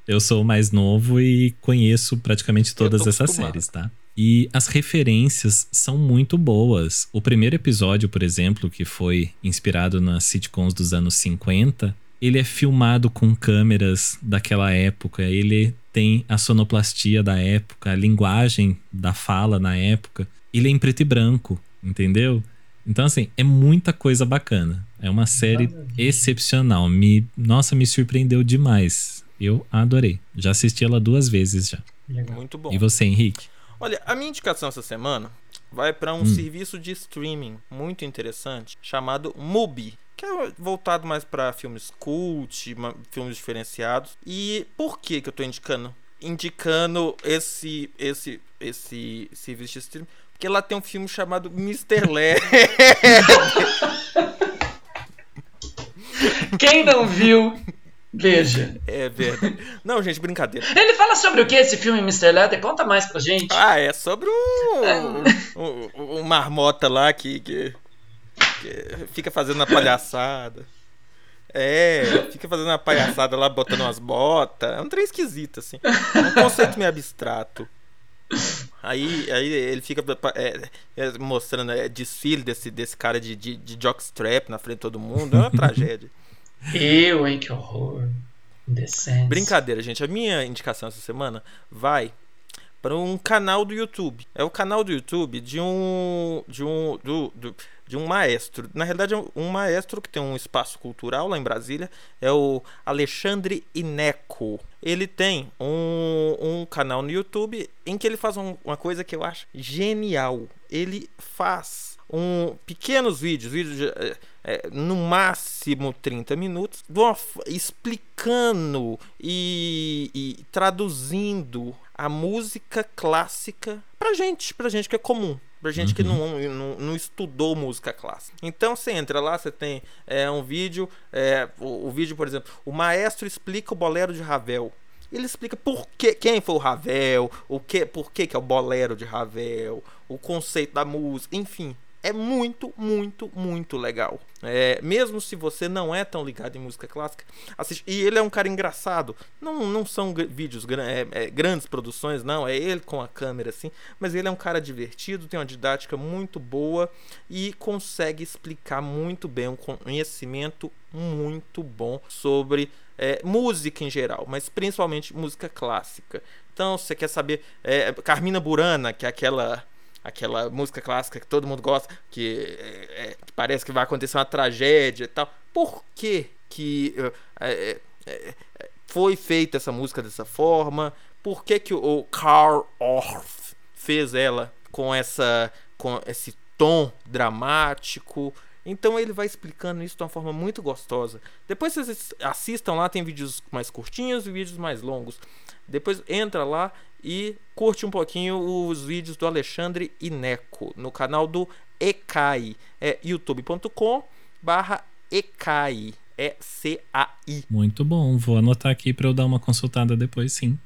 Eu sou o mais novo e conheço praticamente todas essas acostumado. séries, tá? E as referências são muito boas. O primeiro episódio, por exemplo, que foi inspirado nas sitcoms dos anos 50, ele é filmado com câmeras daquela época. Ele tem a sonoplastia da época, a linguagem da fala na época. Ele é em preto e branco, entendeu? Então, assim, é muita coisa bacana. É uma série excepcional. Me, nossa, me surpreendeu demais. Eu adorei. Já assisti ela duas vezes já. Legal. Muito bom. E você, Henrique? Olha, a minha indicação essa semana vai para um Hum. serviço de streaming muito interessante chamado Mubi, que é voltado mais para filmes cult, filmes diferenciados. E por que que eu tô indicando? Indicando esse esse esse serviço de streaming, porque lá tem um filme chamado Mr. Led. Quem não viu, veja. é verdade. Não, gente, brincadeira. Ele fala sobre o que esse filme, Mr. Leather? Conta mais pra gente. Ah, é sobre um, um, um marmota lá que, que, que fica fazendo uma palhaçada. É, fica fazendo uma palhaçada lá, botando umas botas. É um trem esquisito, assim. É um conceito meio abstrato. Aí, aí ele fica é, é, mostrando é, desfile desse, desse cara de, de, de jockstrap na frente de todo mundo. É uma tragédia. Eu, hein, que horror. Indecente. Brincadeira, gente. A minha indicação essa semana vai para um canal do YouTube. É o canal do YouTube de um de um do, do- de um maestro. Na realidade, é um- maestro que tem um espaço cultural lá em Brasília. É o Alexandre Ineco. Ele tem um, um canal no YouTube em que ele faz um- uma coisa que eu acho genial. Ele faz um pequenos vídeos, vídeos de, é, no máximo 30 minutos, uma explicando e, e traduzindo a música clássica pra gente, pra gente que é comum. Pra gente que não, não, não estudou música clássica. Então você entra lá, você tem é, um vídeo, é, o, o vídeo, por exemplo, o maestro explica o bolero de Ravel. Ele explica por que, quem foi o Ravel, o que, por que, que é o bolero de Ravel, o conceito da música, enfim. É muito, muito, muito legal. É, mesmo se você não é tão ligado em música clássica, assiste. E ele é um cara engraçado. Não, não são vídeos, é, é, grandes produções, não. É ele com a câmera assim. Mas ele é um cara divertido, tem uma didática muito boa e consegue explicar muito bem um conhecimento muito bom sobre é, música em geral, mas principalmente música clássica. Então, se você quer saber, é, Carmina Burana, que é aquela aquela música clássica que todo mundo gosta, que, é, é, que parece que vai acontecer uma tragédia e tal. Por que que é, é, é, foi feita essa música dessa forma? Por que que o, Karl Orff fez ela com essa com esse tom dramático? Então ele vai explicando isso de uma forma muito gostosa. Depois vocês assistam lá, tem vídeos mais curtinhos e vídeos mais longos. Depois entra lá e curte um pouquinho os vídeos do Alexandre Ineco no canal do Ecai. É youtube.com barra Ecai. É C-A-I. Muito bom. Vou anotar aqui para eu dar uma consultada depois, sim.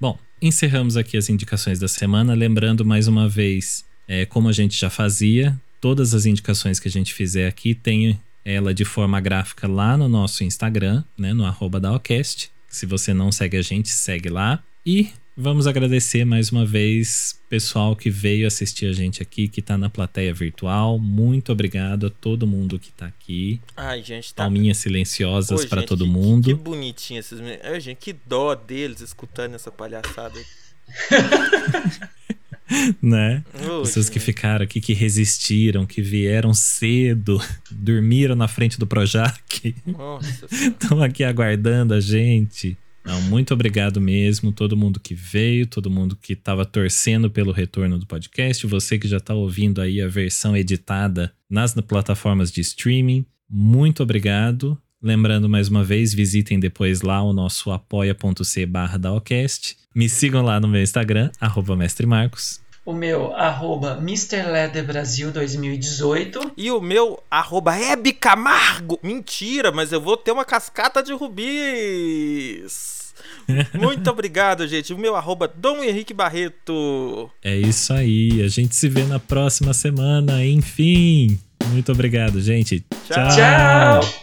Bom, encerramos aqui as indicações da semana. Lembrando mais uma vez, é, como a gente já fazia, todas as indicações que a gente fizer aqui tem ela de forma gráfica lá no nosso Instagram, né, no arroba daocast. Se você não segue a gente, segue lá. E vamos agradecer mais uma vez pessoal que veio assistir a gente aqui, que está na plateia virtual. Muito obrigado a todo mundo que está aqui. Ai, gente, tá. Palminhas silenciosas para todo que- mundo. Que bonitinho esses meninos. Ai, gente, que dó deles escutando essa palhaçada. né? Pessoas que ficaram aqui, que resistiram, que vieram cedo, dormiram na frente do Projac, estão aqui aguardando a gente. Não, muito obrigado mesmo, todo mundo que veio, todo mundo que estava torcendo pelo retorno do podcast, você que já está ouvindo aí a versão editada nas plataformas de streaming, muito obrigado. Lembrando mais uma vez, visitem depois lá o nosso apoia.c barra daocast. Me sigam lá no meu Instagram, arroba mestre Marcos. O meu, arroba MrLederBrasil 2018. E o meu arroba Hebe Camargo. Mentira, mas eu vou ter uma cascata de rubis. Muito obrigado, gente. O meu arroba Dom Henrique Barreto. É isso aí. A gente se vê na próxima semana. Enfim. Muito obrigado, gente. Tchau. Tchau!